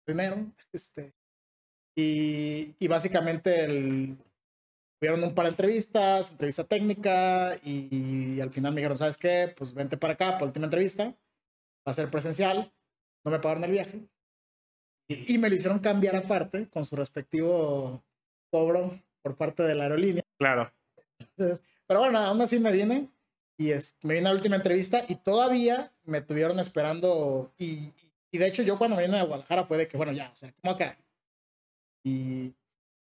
Speaker 2: dinero, este, y, y básicamente el, tuvieron un par de entrevistas, entrevista técnica y, al final me dijeron, ¿sabes qué? Pues vente para acá por última entrevista, va a ser presencial, no me pagaron el viaje. Y, me lo hicieron cambiar aparte con su respectivo cobro por parte de la aerolínea.
Speaker 1: Claro.
Speaker 2: pero bueno, aún así me vine y es, me vine a la última entrevista y todavía me tuvieron esperando y, y de hecho yo cuando me vine a Guadalajara fue de que, bueno, ya, o sea, ¿cómo acá? Y,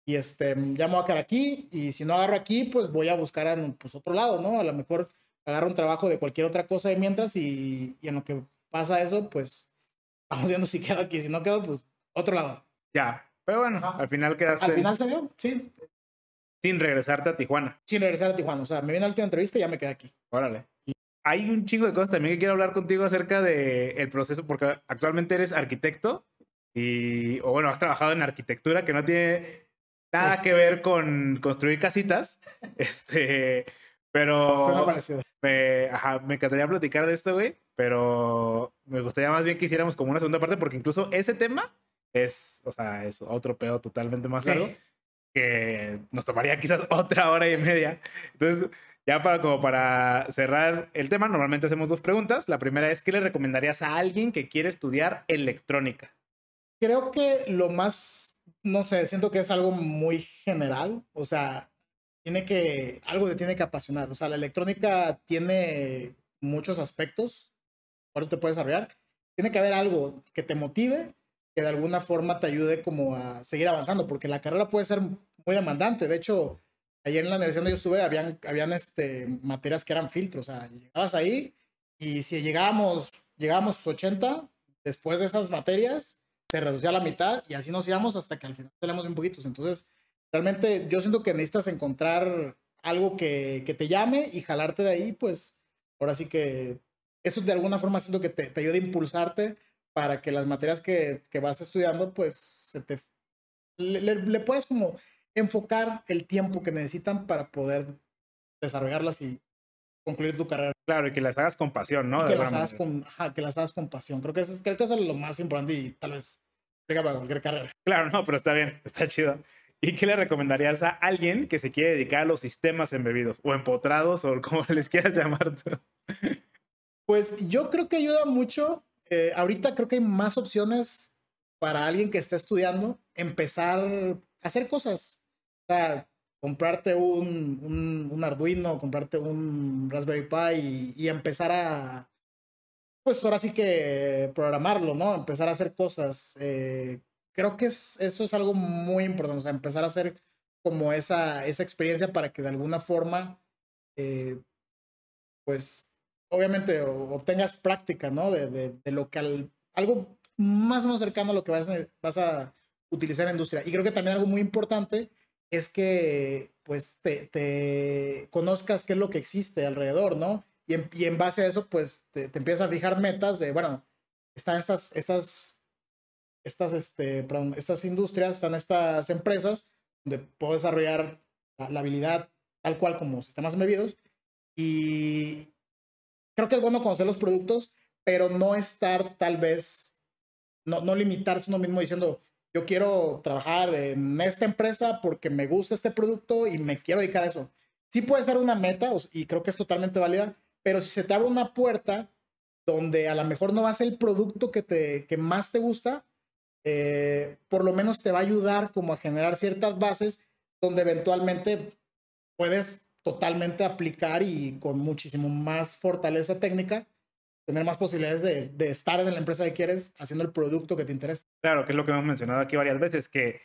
Speaker 2: y este, ya me voy a quedar aquí y si no agarro aquí, pues voy a buscar en pues, otro lado, ¿no? A lo mejor agarro un trabajo de cualquier otra cosa de mientras y, y en lo que pasa eso, pues vamos viendo si quedo aquí, si no quedo, pues otro lado.
Speaker 1: Ya, pero bueno, al final quedaste.
Speaker 2: Al final se dio, sí.
Speaker 1: Sin regresarte a Tijuana.
Speaker 2: Sin regresar a Tijuana, o sea, me viene a la última entrevista y ya me quedé aquí.
Speaker 1: Órale. Hay un chingo de cosas también que quiero hablar contigo acerca del el proceso, porque actualmente eres arquitecto y, o bueno, has trabajado en arquitectura que no tiene nada que ver con construir casitas. Este, pero.
Speaker 2: Suena parecido.
Speaker 1: Me, ajá, me encantaría platicar de esto, güey, pero me gustaría más bien que hiciéramos como una segunda parte, porque incluso ese tema es, o sea, es otro pedo totalmente más largo que nos tomaría quizás otra hora y media. Entonces, ya para como para cerrar el tema, normalmente hacemos dos preguntas. La primera es, ¿qué le recomendarías a alguien que quiere estudiar electrónica?
Speaker 2: Creo que lo más, no sé, siento que es algo muy general. O sea, tiene que, algo te tiene que apasionar. O sea, la electrónica tiene muchos aspectos, eso te puedes desarrollar. Tiene que haber algo que te motive, que de alguna forma te ayude como a seguir avanzando, porque la carrera puede ser muy demandante. De hecho, ayer en la universidad donde yo estuve, habían, habían este, materias que eran filtros. O sea, llegabas ahí y si llegábamos, llegábamos 80, después de esas materias, se reducía a la mitad y así nos íbamos hasta que al final salíamos bien poquitos. Entonces, realmente yo siento que necesitas encontrar algo que, que te llame y jalarte de ahí, pues ahora sí que eso de alguna forma siento que te, te ayuda a impulsarte para que las materias que, que vas estudiando, pues se te, le, le, puedas como enfocar el tiempo que necesitan para poder desarrollarlas y concluir tu carrera.
Speaker 1: Claro, y que las hagas con pasión, ¿no?
Speaker 2: que, las hagas con, que las hagas con pasión. Creo que, eso es, creo que eso es lo más importante y tal vez para cualquier carrera.
Speaker 1: Claro, no, pero está bien, está chido. ¿Y qué le recomendarías a alguien que se quiere dedicar a los sistemas embebidos o empotrados o como les quieras llamar?
Speaker 2: Pues yo creo que ayuda mucho. Eh, ahorita creo que hay más opciones para alguien que está estudiando empezar a hacer cosas. Sea, comprarte un, un, Arduino, comprarte un Raspberry Pi y, empezar a, pues ahora sí que programarlo, ¿no? Empezar a hacer cosas. Eh, creo que es, eso es algo muy importante, o sea, empezar a hacer como esa, esa experiencia para que de alguna forma, eh, pues, obviamente obtengas práctica, ¿no? De, lo que algo más o menos cercano a lo que vas vas a utilizar en la industria. Y creo que también algo muy importante es que pues te, conozcas qué es lo que existe alrededor, ¿no? Y en, base a eso, pues te, te, empiezas a fijar metas de, bueno, están estas, estas, estas, este, estas industrias, están estas empresas donde puedo desarrollar la, la habilidad tal cual como sistemas embebidos y creo que es bueno conocer los productos, pero no estar tal vez, no, no limitarse uno mismo diciendo, yo quiero trabajar en esta empresa porque me gusta este producto y me quiero dedicar a eso. Sí puede ser una meta y creo que es totalmente válida, pero si se te abre una puerta donde a lo mejor no va a ser el producto que, te, que más te gusta, eh, por lo menos te va a ayudar como a generar ciertas bases donde eventualmente puedes totalmente aplicar y con muchísimo más fortaleza técnica tener más posibilidades de, de, estar en la empresa que quieres haciendo el producto que te interesa.
Speaker 1: Claro, que es lo que hemos mencionado aquí varias veces, que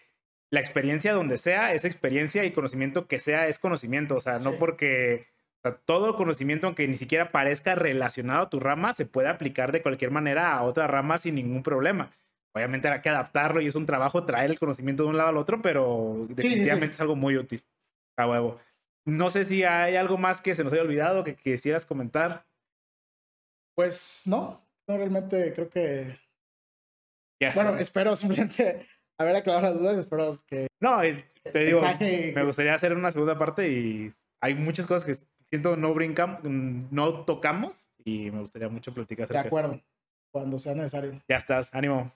Speaker 1: la experiencia donde sea es experiencia y conocimiento que sea es conocimiento, o sea, no porque o sea, todo conocimiento, aunque ni siquiera parezca relacionado a tu rama, se puede aplicar de cualquier manera a otra rama sin ningún problema. Obviamente hay que adaptarlo y es un trabajo traer el conocimiento de un lado al otro, pero definitivamente sí, es algo muy útil. A huevo. No sé si hay algo más que se nos haya olvidado que quisieras comentar.
Speaker 2: Pues no, no realmente creo que
Speaker 1: Ya
Speaker 2: Bueno,
Speaker 1: está.
Speaker 2: espero simplemente haber aclarado las dudas. Espero que.
Speaker 1: No, te digo, me gustaría hacer una segunda parte y hay muchas cosas que siento no brincamos, no tocamos y me gustaría mucho platicar
Speaker 2: De
Speaker 1: acerca de eso.
Speaker 2: acuerdo. Cuando sea necesario.
Speaker 1: Ya estás, ánimo.